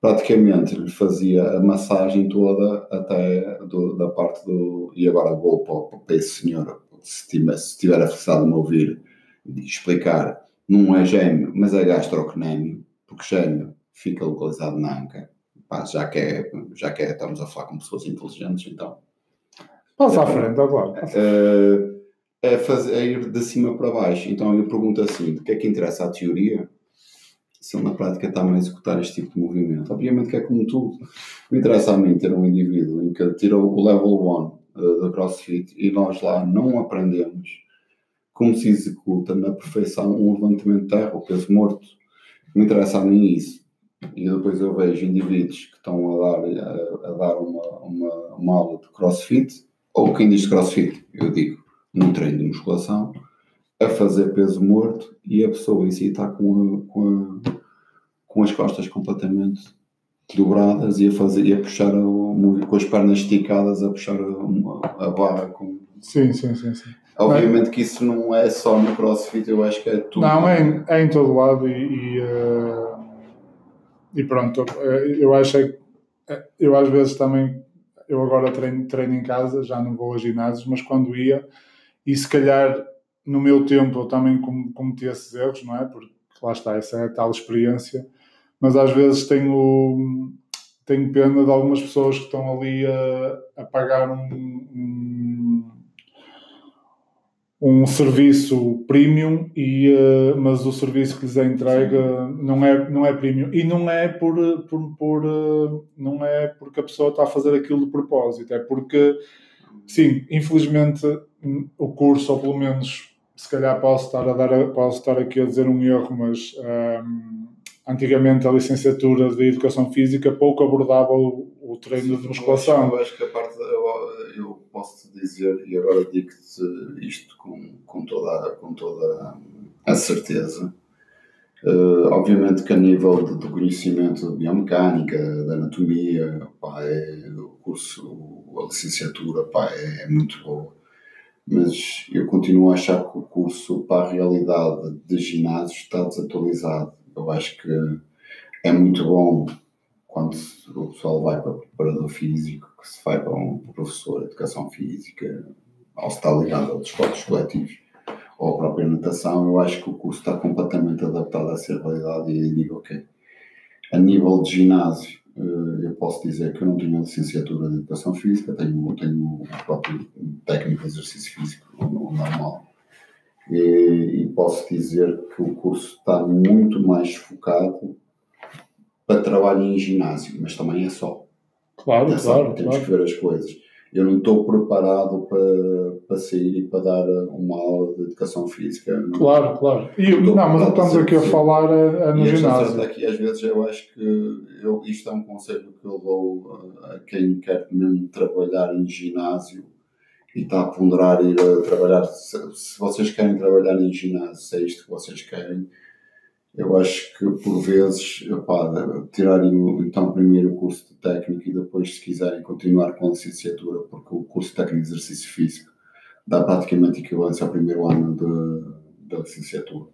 praticamente lhe fazia a massagem toda até do, da parte do. E agora vou para, para esse senhor, se tiver, se tiver a me ouvir, explicar, não é gêmeo, mas é gastrocnémio, porque gêmeo fica localizado na anca pá, já, que é, já que é, estamos a falar com pessoas inteligentes, então. Passa à frente, agora. Uh, é, fazer, é ir de cima para baixo. Então eu pergunto assim: o que é que interessa à teoria? Se ele na prática está a executar este tipo de movimento. Obviamente que é como tudo. Me interessa a mim ter um indivíduo em que tira o level 1 uh, da CrossFit e nós lá não aprendemos como se executa na perfeição um levantamento de terra, o peso morto. Me interessa a mim isso e depois eu vejo indivíduos que estão a dar, a, a dar uma, uma, uma, aula de crossfit, ou quem diz crossfit, eu digo, num treino de musculação, a fazer peso morto e a pessoa em si está com, a, com, com as costas completamente dobradas e a, fazer, e a puxar a, com as pernas esticadas a puxar a, a barra com. Sim, sim, sim. sim. Obviamente que isso não é só no crossfit, eu acho que é tudo. Não, é em, é em todo lado e. e uh e pronto, eh, eu acho que eh, eu às vezes também, eu agora treino, treino em casa, já não vou a ginásios, mas quando ia, e se calhar no meu tempo eu também cometi esses erros, não é? Porque lá está, essa é a tal experiência, mas às vezes tenho, tenho pena de algumas pessoas que estão ali a, a pagar um, um, um serviço premium, e, uh, mas o serviço que lhes é entregue não é, não é premium. E não é, por, por, por, uh, não é porque a pessoa está a fazer aquilo de propósito, é porque, sim, infelizmente o curso, ou pelo menos se calhar posso estar, a dar, posso estar aqui a dizer um erro, mas um, antigamente a licenciatura de Educação Física pouco abordava o, o treino Sim, de musculação. Eu acho que a parte, eu posso dizer, e agora digo-te isto com, com, toda, com toda a certeza, Uh, obviamente que a nível de, de conhecimento de biomecânica, da anatomia, pá, é, o curso, a licenciatura pá, é, é, muito boa mas eu continuo a achar que o curso para a realidade de ginásio está desatualizado. Eu acho que é muito bom quando o pessoal vai para preparador físico, que se vai para um professor de educação física, ou se está ligado a outros esportes coletivos, ou a própria natação, eu acho que o curso está completamente adaptado a ser realidade e digo, ok, a nível de ginásio, eh, eu posso dizer que eu não tenho a licenciatura de Educação Física, tenho, tenho o próprio técnico de exercício físico normal. E, e, posso dizer que o curso está muito mais focado para trabalho em ginásio, mas também é só. Claro, claro. Temos claro. que ver as coisas eu não estou preparado para, para sair e para dar uma aula de educação física. Claro, claro. E, não, mas estamos aqui a falar a, a no ginásio. Aqui, às vezes eu acho que eu, isto é um conselho que eu dou a quem quer mesmo trabalhar em ginásio e está a ponderar ir a trabalhar. Se, se vocês querem trabalhar em ginásio, se é isto que vocês querem, eu acho que por vezes, opá, tirarem então primeiro o curso de técnico e depois, se quiserem, continuar com a licenciatura, porque o curso de técnico de exercício físico dá praticamente equivalência ao primeiro ano da licenciatura.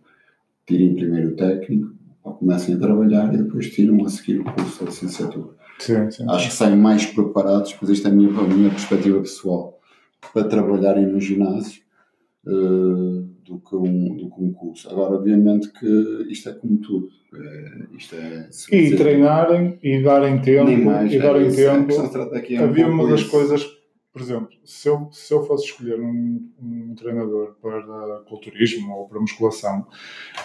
Tirem primeiro o técnico, comecem a trabalhar e depois tiram a seguir o curso da licenciatura. Sim, sim, Acho que saem mais preparados, pois isto é a minha, a minha perspectiva pessoal, para trabalharem no ginásio. Uh, do que um, do que um curso. Agora, obviamente que isto é como tudo. É, isto é, e treinarem e darem tempo. Mais, e darem tempo. É Havia uma das isso. coisas, por exemplo, se eu, se eu fosse escolher um, um treinador para culturismo ou para musculação,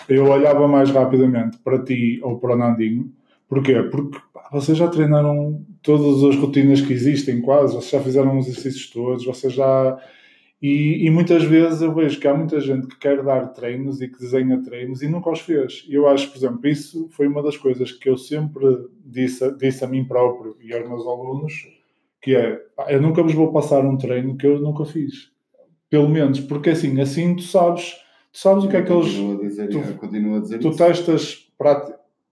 eu olhava mais rapidamente para ti ou para o Nandinho. Porquê? Porque pá, vocês já treinaram todas as rotinas que existem, quase, vocês já fizeram os exercícios todos, vocês já e, e, muitas vezes eu vejo que há muita gente que quer dar treinos e que desenha treinos e nunca os fez. E eu acho, por exemplo, isso foi uma das coisas que eu sempre disse, disse a mim próprio e aos meus alunos, que é, eu nunca vos vou passar um treino que eu nunca fiz. Pelo menos, porque assim, assim tu sabes, tu sabes o que é que eles... Dizer, tu, a dizer tu testas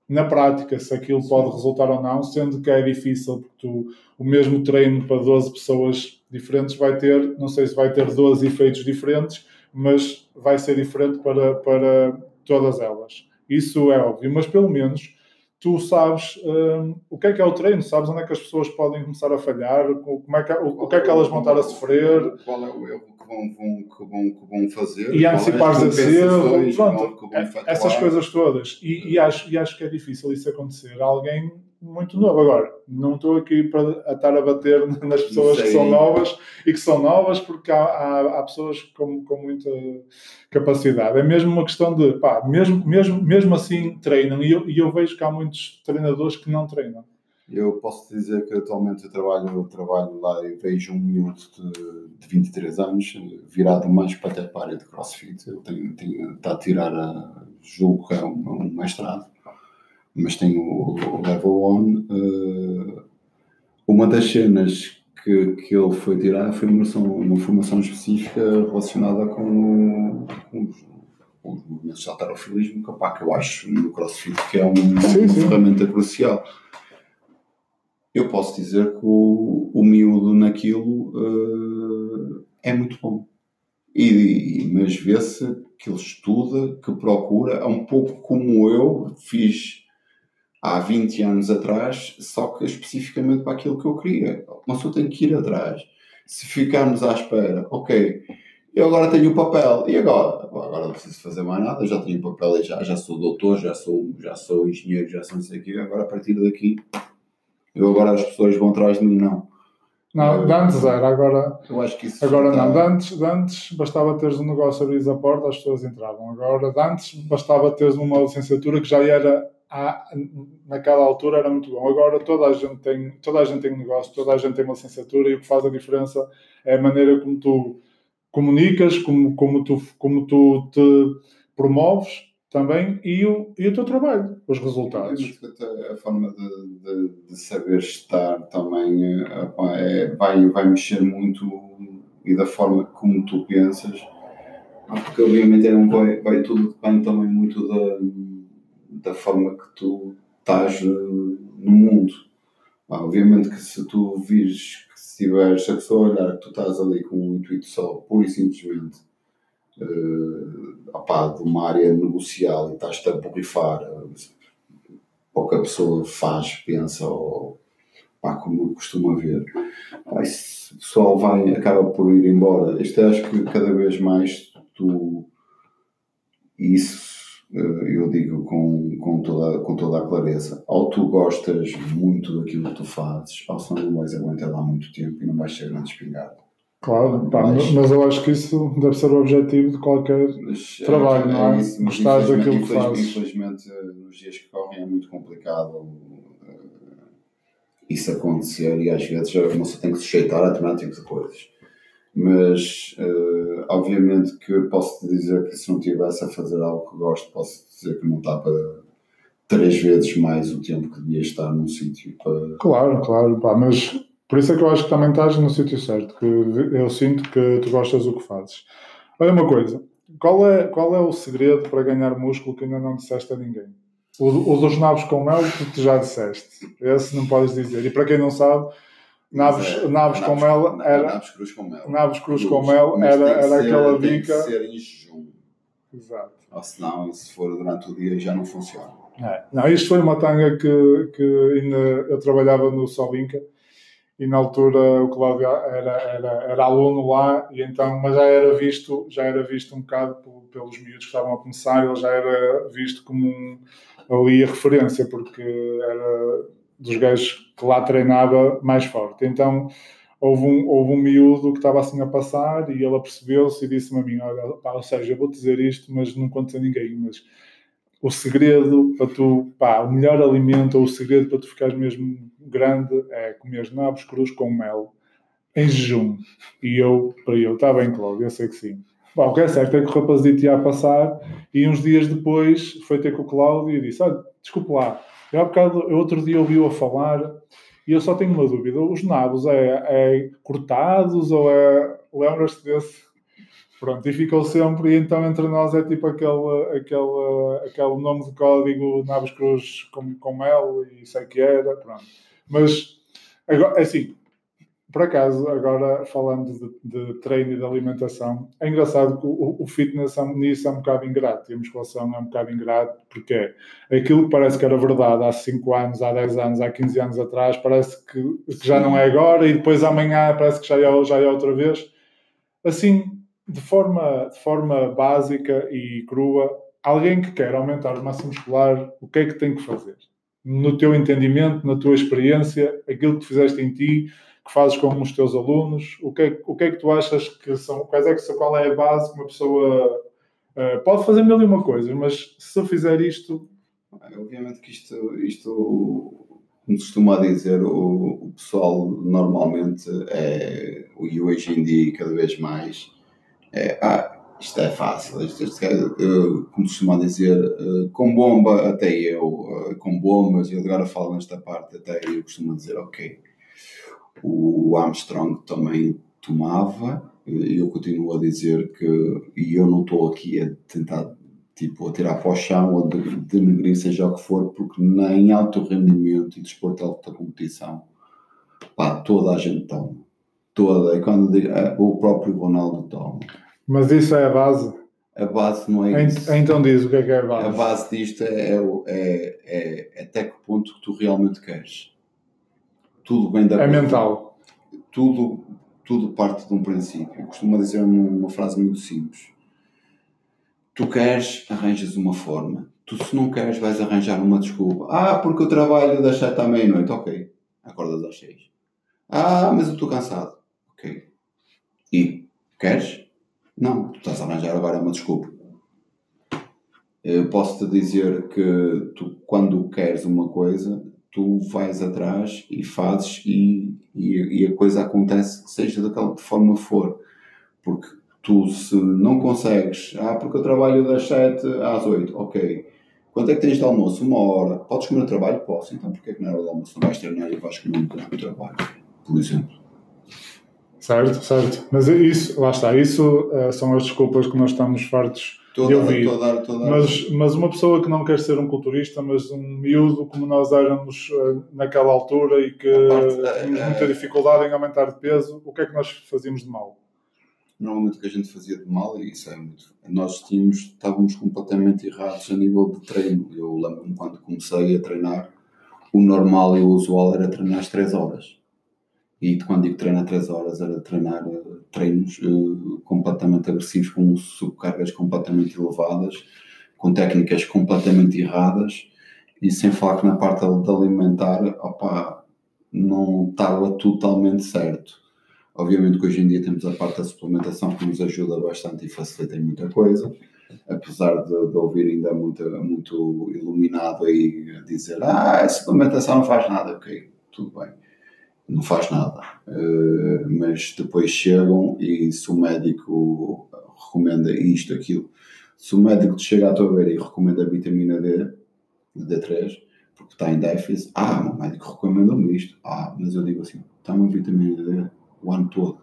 na prática se aquilo pode resultar ou não, sendo que é difícil, porque tu, o mesmo treino para 12 pessoas diferentes vai ter, não sei se vai ter 12 efeitos diferentes, mas vai ser diferente para, para todas elas. Isso é óbvio, mas pelo menos tu sabes um, o que é que é o treino, sabes onde é que as pessoas podem começar a falhar, como é que, o, o que é que elas vão estar a sofrer. Qual é o erro vão, vão, que, vão, que vão fazer. E antecipar-se a pronto, essas coisas todas. E, e, acho, e acho que é difícil isso acontecer. Alguém muito novo. Agora, não estou aqui para a estar a bater nas pessoas que são novas e que são novas porque há, há, há, pessoas com, com muita capacidade. É mesmo uma questão de, pá, mesmo, mesmo, mesmo assim treinam e eu, e eu vejo que há muitos treinadores que não treinam. Eu posso dizer que atualmente eu trabalho, eu trabalho lá e vejo um miúdo de, de 23 anos virado mais para até para a área de crossfit. Ele tem, tem, está a tirar, a, julgo que é um, um mestrado, mas tem o, o level 1. Uh, uma das cenas que, que ele foi tirar foi uma, uma formação específica relacionada com, com os, os movimentos de alterofilismo, que, opa, que eu acho no crossfit que é um, sim, uma sim. ferramenta crucial eu posso dizer que o, o miúdo naquilo uh, é muito bom. E, mas vê-se que ele estuda, que procura, é um pouco como eu fiz há 20 anos atrás, só que especificamente para aquilo que eu queria. Uma pessoa tem que ir atrás. Se ficarmos à espera, ok, eu agora tenho o papel, e agora? Agora não preciso fazer mais nada, já tenho o papel já, já sou doutor, já sou, já sou engenheiro, já sou não sei o quê, agora a partir daqui Eu agora as pessoas vão atrás de mim, não. Não, de antes era, agora, Eu acho que isso agora está- não. De antes, de antes bastava teres um negócio, abrires a porta, as pessoas entravam. Agora, de antes bastava teres uma licenciatura que já era, à- naquela altura era muito bom. Agora toda a gente tem, toda a gente tem um negócio, toda a gente tem uma licenciatura e o que faz a diferença é a maneira como tu comunicas, como, como, tu, como tu te promoves também e o, e o teu trabalho, os resultados. A forma de, de, de saber estar também eh, é, vai, vai mexer muito e da forma como tu pensas, porque obviamente é um, vai, vai tudo depende também muito da, da forma que tu estás eh, no mundo. Obviamente que se tu vires que se tiveres, a pessoa olhar que tu estás ali com um intuito só, pura e simplesmente eh, opá, de uma área negocial e estás-te a borrifar eh, para o que a pessoa faz, pensa ou pá, como eu costumo ver. Pá, o pessoal vai, acaba por ir embora. Isto acho que cada vez mais tu isso eh, eu digo com, com, toda, com toda a clareza. Ou tu gostas muito daquilo que tu fazes, ou senão não vais aguentar lá muito tempo e não vais ser grande espingarda. Claro, pá, Mas- mas eu acho que isso deve ser o objetivo de qualquer. Mas, Trabalho, não é? mas Gostares infelizmente- daquilo que fazes. Infelizmente, eh, nos dias que correm é muito complicado eh, isso acontecer e às vezes a moça tem que sujeitar a determinado tipo de coisas. Mas, eh, obviamente, que posso te dizer que se não estivesse a fazer algo que gosto, posso dizer que não está para três vezes mais o tempo que devia estar num sítio para. Claro, claro, pá, mas por isso é que eu acho que também estás no sítio certo, que eu sinto que tu gostas do que fazes. Olha uma coisa, qual é, qual é o segredo para ganhar músculo que ainda não disseste a ninguém? O, o dos nabos com mel, que tu já disseste. Esse não podes dizer. E para quem não sabe, nabos, é- nabos com mel era. Nabos cruz com mel. Nabos cruz com mel era, era ser- aquela tem que ser em jejum. Exato. Ou senão, se for durante o dia, já não funciona. É. Não, isto foi uma tanga que, que ainda eu trabalhava no Solinca e na altura o Cláudio era, era, era aluno lá e então, mas já era visto, já era visto um bocado pel- pelos miúdos que estavam a começar, ele já era visto como um, ali a referência, porque era dos gajos que lá treinava mais forte. Então houve um, houve um miúdo que estava assim a passar e ele apercebeu-se e disse-me a mim, olha, pá, ou seja, eu vou dizer isto, mas não contes a ninguém, mas o segredo para tu, pá, o melhor alimento ou o segredo para tu ficares mesmo grande é comer nabos crus com mel em jejum. E eu, para eu, está bem, Cláudio, eu sei que sim. Bom, o que é certo é que o rapazito ia a passar e uns dias depois foi ter com o Cláudio e disse: Olha, desculpe lá, eu há bocado, outro dia ouvi-o a falar e eu só tenho uma dúvida: os nabos é, é cortados ou é. Lembras-te desse? Pronto, e ficou sempre, e então entre nós é tipo aquele, aquele, aquele nome de código Naves Cruz com, com mel e sei que era, pronto. Mas, agora, assim, por acaso, agora falando de, de treino e de alimentação, é engraçado que o, o fitness é- nisso é um bocado ingrato e a musculação é um bocado ingrato, porque é aquilo que parece que era verdade há 5 anos, há 10 anos, há 15 anos atrás, parece que, que já não é agora e depois amanhã parece que já é, já é outra vez. Assim, de forma, de forma básica e crua, alguém que quer aumentar a massa muscular, o que é que tem que fazer? No teu entendimento, na tua experiência, aquilo que fizeste em ti, que fazes com os teus alunos, o que é, o que, é que tu achas que são, quais é que qual é a base que uma pessoa eh, pode fazer mil e uma coisas, mas se fizer isto, Obviamente que isto, isto como se costuma dizer, o, o pessoal normalmente é, e hoje em dia cada vez mais, é, ah, isto é fácil, isto, isto é, eh, como dizer, eh, com bomba até eu, eh, com bombas, eu agora falo nesta parte, até eu costumo dizer, ok, o Armstrong também tomava, e eu continuo a dizer que, e eu não estou aqui a tentar tipo, a tirar para o chão ou de, denegrir, seja o que for, porque nem alto rendimento e desporto de alta competição, pá, toda a gente toma. Toda, e quando digo, o próprio Ronaldo toma. Mas isso é a base. A base não é isso. Ent- Então diz o que é que é a A base. base disto é, é, é, é até que ponto que tu realmente queres. Tudo bem da É mental. tudo, tudo parte de um princípio. Eu costumo dizer uma, uma frase muito simples. Tu queres, arranjas uma forma. Tu, se não queres, vais arranjar uma desculpa. Ah, porque eu trabalho das 7 à meia-noite. Ok. acordas às 6. Ah, mas eu estou cansado. Ok. E? Queres? Não, tu estás a arranjar agora uma desculpa. Eu posso te dizer que tu, quando queres uma coisa, tu vais atrás e fazes e, e, e a coisa acontece, seja daquela forma for. Porque tu, se não consegues, ah, porque eu trabalho das 7 às 8, ok. Quanto é que tens de almoço? Uma hora. Podes comer no trabalho? Posso. Então porquê que na hora do almoço não vais treinar e vais comer no trabalho? Por exemplo. Certo, certo. Mas isso, lá está, isso uh, são as desculpas que nós estamos fartos toda, de ouvir. Toda, toda, mas, mas uma pessoa que não quer ser um culturista, mas um miúdo como nós éramos uh, naquela altura e que tínhamos é, muita dificuldade em aumentar de peso, o que é que nós fazíamos de mal? Normalmente o que a gente fazia de mal, e isso é muito. Nós tínhamos, estávamos completamente errados a nível de treino. Eu lembro-me quando comecei a treinar, o normal e o usual era treinar às 3 horas e quando digo treinar 3 horas, era treinar uh, treinos uh, completamente agressivos, com subcargas completamente elevadas, com técnicas completamente erradas, e sem falar que na parte de alimentar, opa, não estava totalmente certo. Obviamente que hoje em dia temos a parte da suplementação que nos ajuda bastante e facilita muita coisa, apesar de, de ouvir ainda muito, muito iluminado aí dizer ah, a suplementação não faz nada, ok, tudo bem não faz nada. Uh, mas depois chegam e se o médico recomenda isto, aquilo, se o médico te chega à tua beira e recomenda a vitamina D, D3, porque está em déficit, ah, o médico recomendou-me isto. Ah, mas eu digo assim, uma vitamina D o ano todo.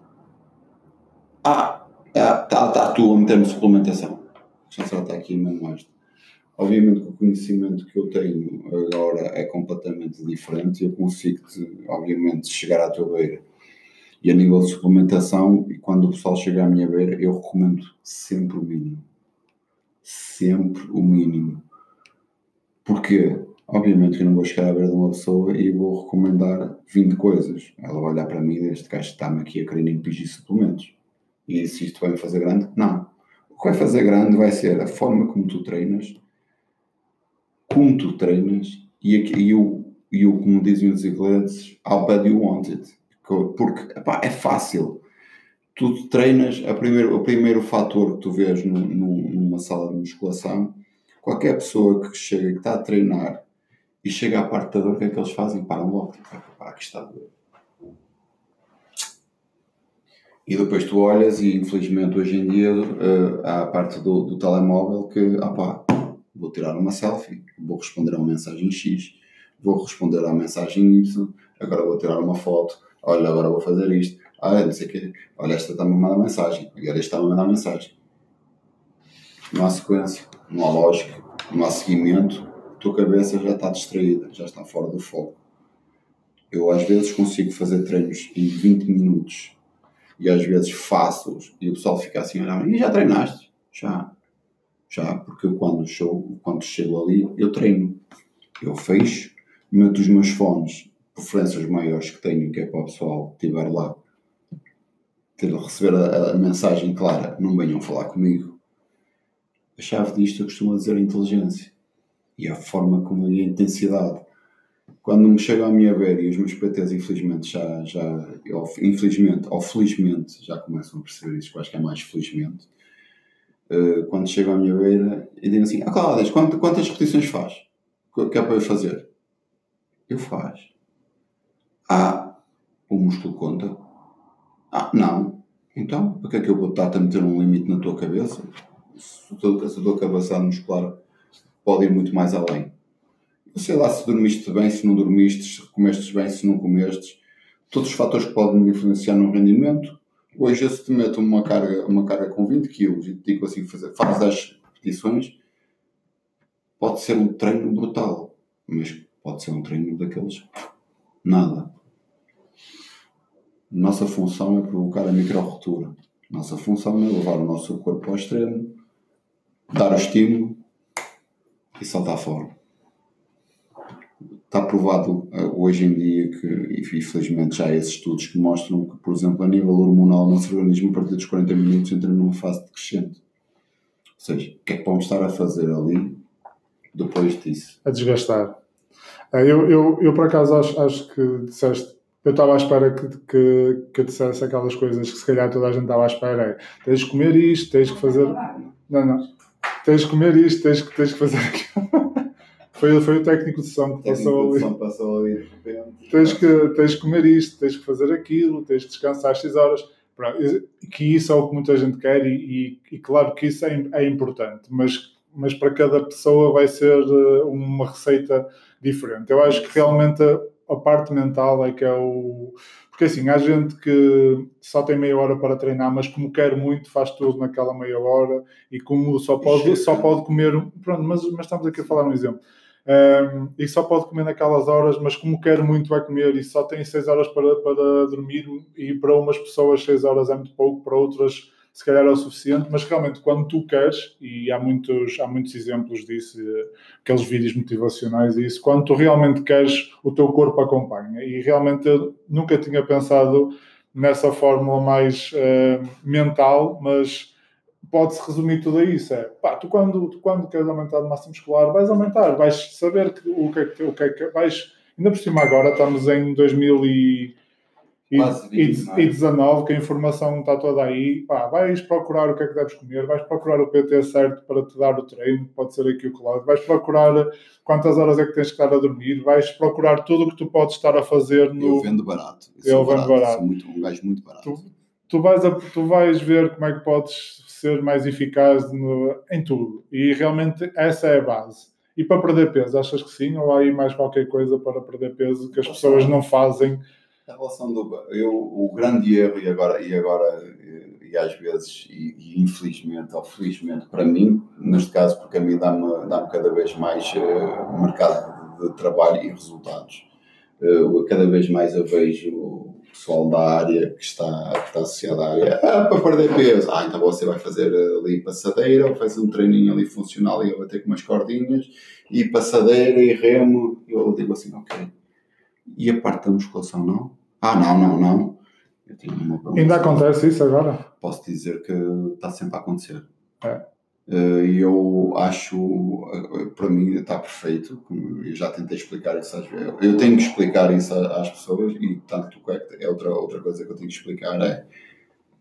Ah, está tá, tá tu a meter-me suplementação. Já está aqui mesmo mais Obviamente que o conhecimento que eu tenho agora é completamente diferente e eu consigo, obviamente, chegar à tua beira. E a nível de suplementação, e quando o pessoal chega à minha beira, eu recomendo sempre o mínimo. Sempre o mínimo. Porquê? Obviamente eu não vou chegar à beira de uma pessoa e vou recomendar 20 coisas. Ela vai olhar para mim este gajo está-me aqui a querer impingir suplementos. E se isto vai me fazer grande? Não. O que vai fazer grande vai ser a forma como tu treinas, tu treinas e, e, o, e o, como dizem os ingleses, how bad you want it. Porque epá, é fácil. Tu treinas, a primeiro, o primeiro fator que tu vês no, no, numa sala de musculação, qualquer pessoa que chega, que está a treinar e chega à parte da dor, o que é que eles fazem? Param logo. Pá, aqui está a dor. E depois tu olhas e infelizmente hoje em dia uh, há a parte do, do telemóvel que, ah pá, vou tirar uma selfie, vou responder a uma mensagem X, vou responder à mensagem Y, agora vou tirar uma foto, olha, agora vou fazer isto, ah, não sei o quê, olha, esta está-me a mandar mensagem, agora esta está-me a mandar mensagem. Não há sequência, não há lógica, não há seguimento, a tua cabeça já está distraída, já está fora do foco. Eu às vezes consigo fazer treinos em 20 minutos e às vezes faço-os e o pessoal fica assim, olha, e já treinaste? Já já, porque eu quando, show, quando chego ali, eu treino. Eu fecho, meto os meus fones, preferências maiores que tenho, que é para o pessoal que estiver lá, ter receber a, a, mensagem clara, não venham falar comigo. A chave disto eu costumo dizer a inteligência e a forma como a intensidade. Quando me chega à minha beira e os meus PTs infelizmente já, já infelizmente ou felizmente já começam a perceber isso, acho que é mais felizmente, uh, quando chego à minha beira e digo assim: Ah, Cláudio, quantas, quantas repetições faz? Que é para eu fazer? Eu faz. Ah, o músculo conta? Ah, não. Então, para que é que eu vou estar a meter um limite na tua cabeça? Se a tua cabeça muscular pode ir muito mais além. Eu sei lá se dormiste bem, se não dormiste, se comestes bem, se não comestes. Todos os fatores que podem influenciar no rendimento Hoje, se te meto uma carga, uma carga com 20 kg e te digo assim, fazer, faz 10 repetições, pode ser um treino brutal, mas pode ser um treino daqueles nada. Nossa função é provocar a micro-ruptura. Nossa função é levar o nosso corpo ao extremo, dar o estímulo e saltar fora está provado uh, hoje em dia que, infelizmente, já há esses estudos que mostram que, por exemplo, a nível hormonal, o nosso organismo, a partir dos 40 minutos, entra numa fase decrescente. Ou seja, o que é que vamos estar a fazer ali depois disso? A desgastar. É, eu, eu, eu, por acaso, acho, acho que disseste. Eu estava à espera que, que, que dissesse aquelas coisas que se calhar toda a gente estava à espera. É, tens de comer isto, tens que fazer. Não, não. Tens de comer isto, tens que, tens que fazer aquilo. Foi, foi o técnico de som que passou ali. passou ali de repente. Tens que, tens que comer isto, tens que fazer aquilo, tens que descansar 6 horas. Que isso é o que muita gente quer e, e, e claro que isso é, é importante, mas, mas para cada pessoa vai ser eh, uma receita diferente. Eu acho que realmente a, a parte mental é que é o. Porque assim, há gente que só tem meia hora para treinar, mas como quer muito, faz tudo naquela meia hora e como só pode, só pode comer. Pronto, mas, mas estamos aqui a falar um exemplo. Um, e só pode comer naquelas horas, mas como quer muito vai comer. E só tem 6 horas para, para dormir. E para umas pessoas 6 horas é muito pouco, para outras se calhar é o suficiente, mas realmente quando tu queres, e há muitos, há muitos exemplos disso, aqueles vídeos motivacionais e isso, quando tu realmente queres, o teu corpo acompanha. E realmente eu nunca tinha pensado nessa fórmula mais uh, mental, mas pode-se resumir tudo a isso. É, pá, tu quando, tu quando queres aumentar de massa muscular, vais aumentar, vais saber que, o, que é que, o que é que vais. Ainda por cima agora estamos em 2000 e e, 20, e, 19, que a informação está toda aí, pá, vais procurar o que é que deves comer, vais procurar o PT certo para te dar o treino, pode ser aqui o Cláudio, vais procurar quantas horas é que tens que estar a dormir, vais procurar tudo o que tu podes estar a fazer no. Eu vendo barato. Eu, vendo barato. barato. Sou muito, um gajo muito barato. Tu, tu, vais a, tu vais ver como é que podes ser mais eficaz no, em tudo. E realmente essa é a base. E para perder peso, achas que sim? Ou há aí mais qualquer coisa para perder peso que as pessoas não fazem? A relação do. Eu, o grande erro, e agora, e agora e, às vezes, e, e, infelizmente ou felizmente para mim, neste caso, porque a mim dá-me dá cada vez mais uh, mercado de, trabalho e resultados. Uh, cada vez mais eu vejo pessoal da área que está, que está associado à área ah, para perder peso. Ah, então você vai fazer ali passadeira, ou fazer um treininho ali funcional e eu vou ter com umas cordinhas, e passadeira e remo. Eu digo assim, ok e a parte da musculação não? Ah, não, não, não. Ainda acontece isso agora? Posso dizer que está sempre a acontecer. É. Eh, e eu acho, eh, para mim está perfeito, eu já tentei explicar isso às vezes. Eu tenho que explicar isso às pessoas e tanto é, outra, outra coisa que eu tenho que explicar é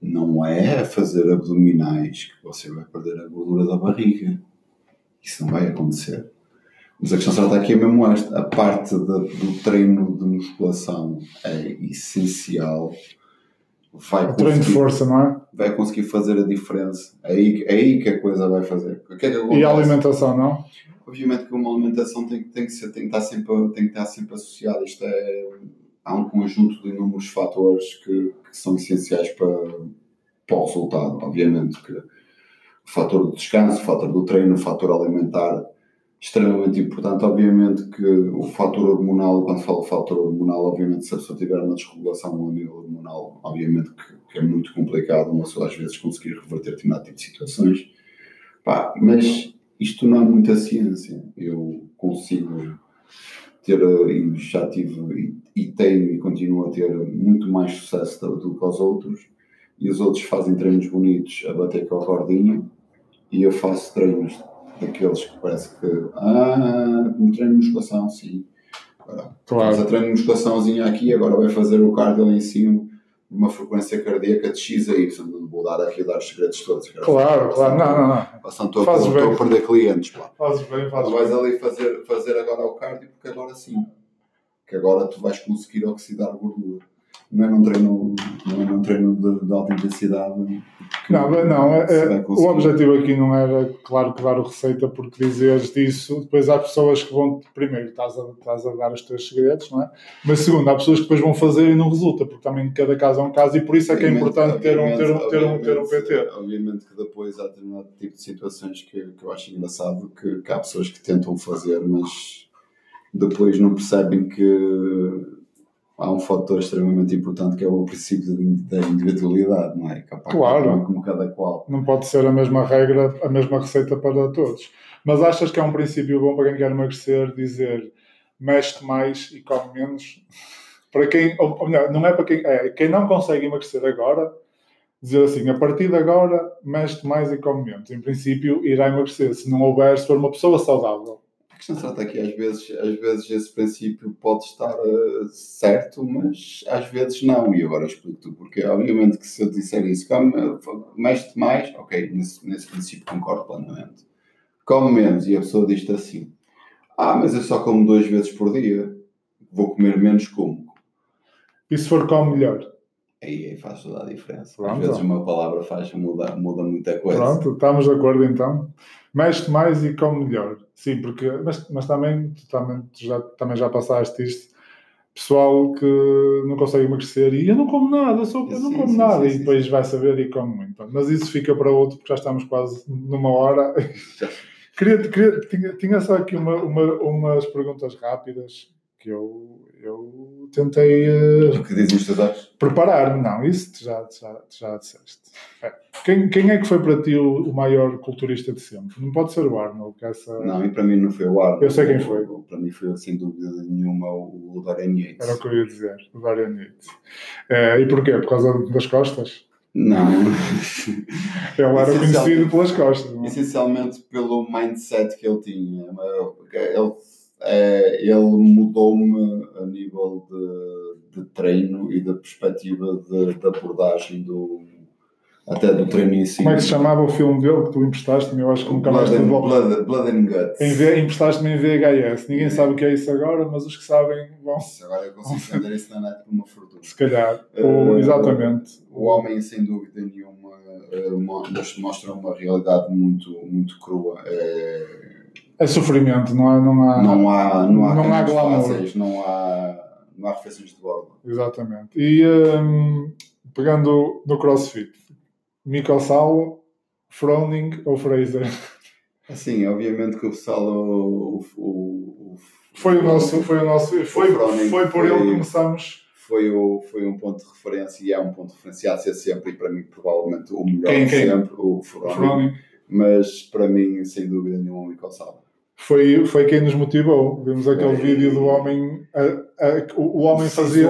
não é fazer abdominais que você vai perder a gordura da barriga. Isso não vai acontecer. Mas a questão certa aqui é mesmo esta: a parte do treino de musculação é essencial. Vai treino de força, não é? Vai conseguir fazer a diferença. É aí, é aí que a coisa vai fazer. É e a alimentação, não? Obviamente que uma alimentação tem, tem, que, ser, tem, que estar sempre, tem que estar sempre associada. Isto é. Há um conjunto de inúmeros fatores que, que são essenciais para, para o resultado. Obviamente que o fator do descanso, o fator do treino, o fator alimentar extremamente importante. Obviamente que o fator hormonal, quando falo fator hormonal, obviamente se a pessoa tiver uma desregulação a nível hormonal, obviamente que, que, é muito complicado uma pessoa às vezes conseguir reverter determinado tipo de situações. Pá, mas isto não é muita ciência. Eu consigo ter, e já tive, e, e tenho e continuo a ter muito mais sucesso do que os outros, e os outros fazem treinos bonitos a bater com a cordinha, e eu faço treinos daqueles que parece que, ah, um treino de musculação, sim. Agora, claro. faz a treino de musculaçãozinha aqui, agora vai fazer o cardio ali em cima, uma frequência cardíaca de X a Y. Não vou dar aqui dar os segredos todos. Claro, claro, não, não, não. Passando, estou, a, perder clientes, pá. Fazes bem, fazes vais bem. ali fazer, fazer agora o cardio, porque agora sim. Que agora tu vais conseguir oxidar gordura não é num treino, não é num treino de, de alta intensidade. Não, não é, é o objetivo aqui não era, claro, que dar o receita porque dizeres disso, depois há pessoas que vão, primeiro, estás a, estás a dar os teus segredos, não é? Mas segundo, há pessoas que depois vão fazer e não resulta, porque também cada caso é um caso e por isso é que é importante ter um, ter, um, ter, um, ter um PT. Obviamente que depois há determinado tipo de situações que, que eu acho engraçado que, que há pessoas que tentam fazer, mas depois não percebem que há um fator extremamente importante que é o princípio da individualidade, não é? Capaz claro. Como cada qual. Não pode ser a mesma regra, a mesma receita para todos. Mas achas que é um princípio bom para quem quer emagrecer dizer mexe mais e come menos? Para quem, ou melhor, não é para quem, é quem não consegue emagrecer agora, dizer assim, a partir de agora mexe mais e come menos. Em princípio irá emagrecer, se não houver, se for uma pessoa saudável A questão trata aqui, às vezes, às vezes esse princípio pode estar uh, certo, mas às vezes não. E agora explico-te porque Obviamente que se eu disser isso, mexe-te mais, ok, nesse, nesse princípio concordo plenamente. Come menos e a pessoa diz-te assim: Ah, mas eu só como duas vezes por dia, vou comer menos como. E se for come melhor? Aí, aí faz toda a diferença. Pronto. Às vezes uma palavra faz, muda, muda muita coisa. Pronto, estamos de acordo então. Mexe mais e come melhor. Sim, porque, mas, mas também, tu também, tu já, também já passaste isto. Pessoal que não consegue emagrecer e eu não como nada, só, eu não sim, como sim, nada, sim, e depois vai saber e come muito. Mas isso fica para outro, porque já estamos quase numa hora. queria, queria, tinha, tinha só aqui uma, uma, umas perguntas rápidas que eu, eu tentei uh, o que dizem os preparar-me. Não, isso já, já, já disseste. É. Quem, quem é que foi para ti o, o, maior culturista de sempre? Não pode ser o Arnold. Que essa... Não, e para mim não foi o Arnold. Eu sei quem foi. Para mim foi, sem dúvida nenhuma, o, o Dorian Yates. Era o que eu ia dizer, o Dorian Yates. É, e porquê? Por causa das costas? Não. ele era conhecido pelas costas. Não? Essencialmente pelo mindset que ele tinha. Ele é, ele mudou-me a nível de, de, treino e da perspectiva de, de, abordagem do até do treino em si. Como é que se chamava o filme dele que tu emprestaste-me? Eu acho que nunca mais Blood, Blood, Blood and Guts. Em emprestaste-me em VHS. Ninguém sabe o que é isso agora, mas os que sabem vão. Agora eu consigo vender isso na net por uma fortuna. Se calhar. Uh, exatamente. O homem, sem dúvida nenhuma, uh, mostra uma realidade muito, muito crua. É é sofrimento, não há. Não há, não há, não há, não há glamour. Fáceis, não há, não há refeições de bordo. Exatamente. E um, pegando no CrossFit, Mikkel Salo, Froning ou Fraser? Assim, obviamente que o Salo. O, o, foi o nosso. Foi, o nosso, foi, foi, foi por ele que começamos. Foi, o, foi um ponto de referência e é um ponto a ser sempre, e para mim, provavelmente o melhor quem, quem? sempre, o Froning. Mas para mim, sem dúvida nenhuma, o Mikkel Salo foi, foi quem nos motivou. Vimos aquele é. vídeo do homem. A, a, o, o, homem fazia.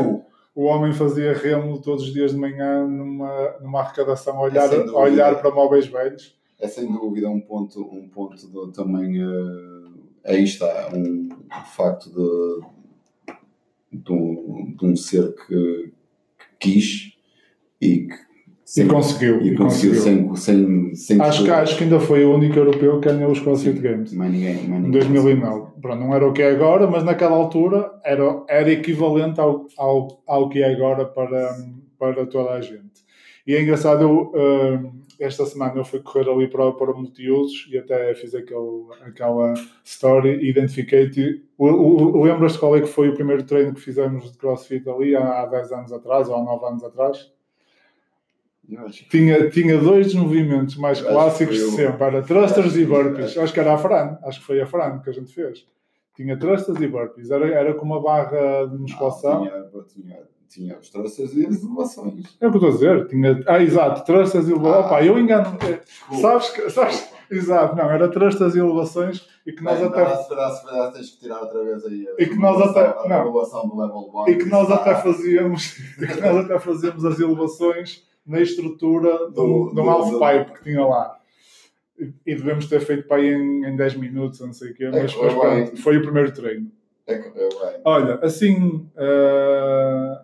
O homem fazia remo todos os dias de manhã numa, numa arrecadação a olhar, é olhar para móveis velhos. É sem dúvida um ponto, um ponto de, também. Uh, aí está, um, um facto de, de, um, de um ser que, que quis e que Sim, e conseguiu. E, e conseguiu, conseguiu, sem, sem, sem acho, que, acho que ainda foi o único europeu que ganhou os CrossFit Games. Mais ninguém, mais ninguém. Em 2009. Pronto, não era o que é agora, mas naquela altura era, era equivalente ao, ao, ao que é agora para, para toda a gente. E é engraçado, eu, uh, esta semana eu fui correr ali para, para multiusos e até fiz aquele, aquela story e identifiquei-te. Lembras-te qual é que foi o primeiro treino que fizemos de CrossFit ali há, há 10 anos atrás ou há 9 anos atrás? Tinha, tinha dois movimentos mais clássicos de sempre, era thrusters e burpees. Acho que era a Fran, acho que foi a Fran que a gente fez. Tinha thrusters e burpees, era, era com uma barra de musculação. Tinha, tinha, tinha os thrusters e as elevações. É o que eu estou a dizer, tinha, ah, exato, thrusters e elevações. Ah, Opa, eu engano, eh, sabes que, sabes, exato, não, era thrusters e elevações e que nós Bem, até. Se pedaço, se pedaço, tens que tirar outra vez aí a, e que nós até, não, elevação do level 1. E que nós até fazíamos, e que nós até fazíamos as elevações na estrutura do, do, do half-pipe que tinha lá. E, e devemos ter feito para aí em, em 10 minutos, não sei o quê, mas, é, mas pronto, foi o primeiro treino. É, é, Olha, assim, uh,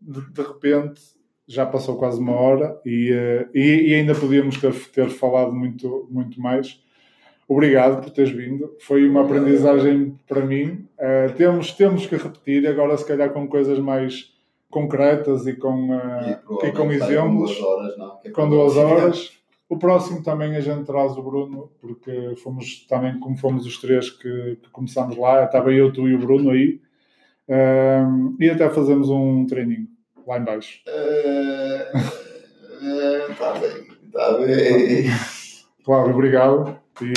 de, de, repente, já passou quase uma hora e, uh, e, e, ainda podíamos ter, ter falado muito, muito mais. Obrigado por teres vindo. Foi uma aprendizagem para mim. Uh, temos, temos que repetir, agora se calhar com coisas mais concretas e com, uh, e, e com exemplos. Com duas horas, não, é com duas horas. O próximo também a gente traz o Bruno, porque fomos também, como fomos os três que, que começamos lá, estava eu, tu e o Bruno aí, uh, e até fazemos um treininho lá embaixo. Está uh, bem, está bem. Claro, obrigado e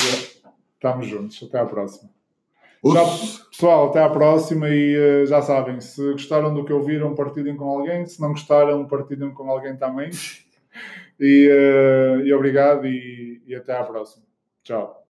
estamos juntos. Até à próxima. Já, pessoal, até à próxima e uh, já sabem, se gostaram do que ouviram, partilhem com alguém, se não gostaram, partilhem com alguém também. e, uh, e obrigado e, e até à próxima. Tchau.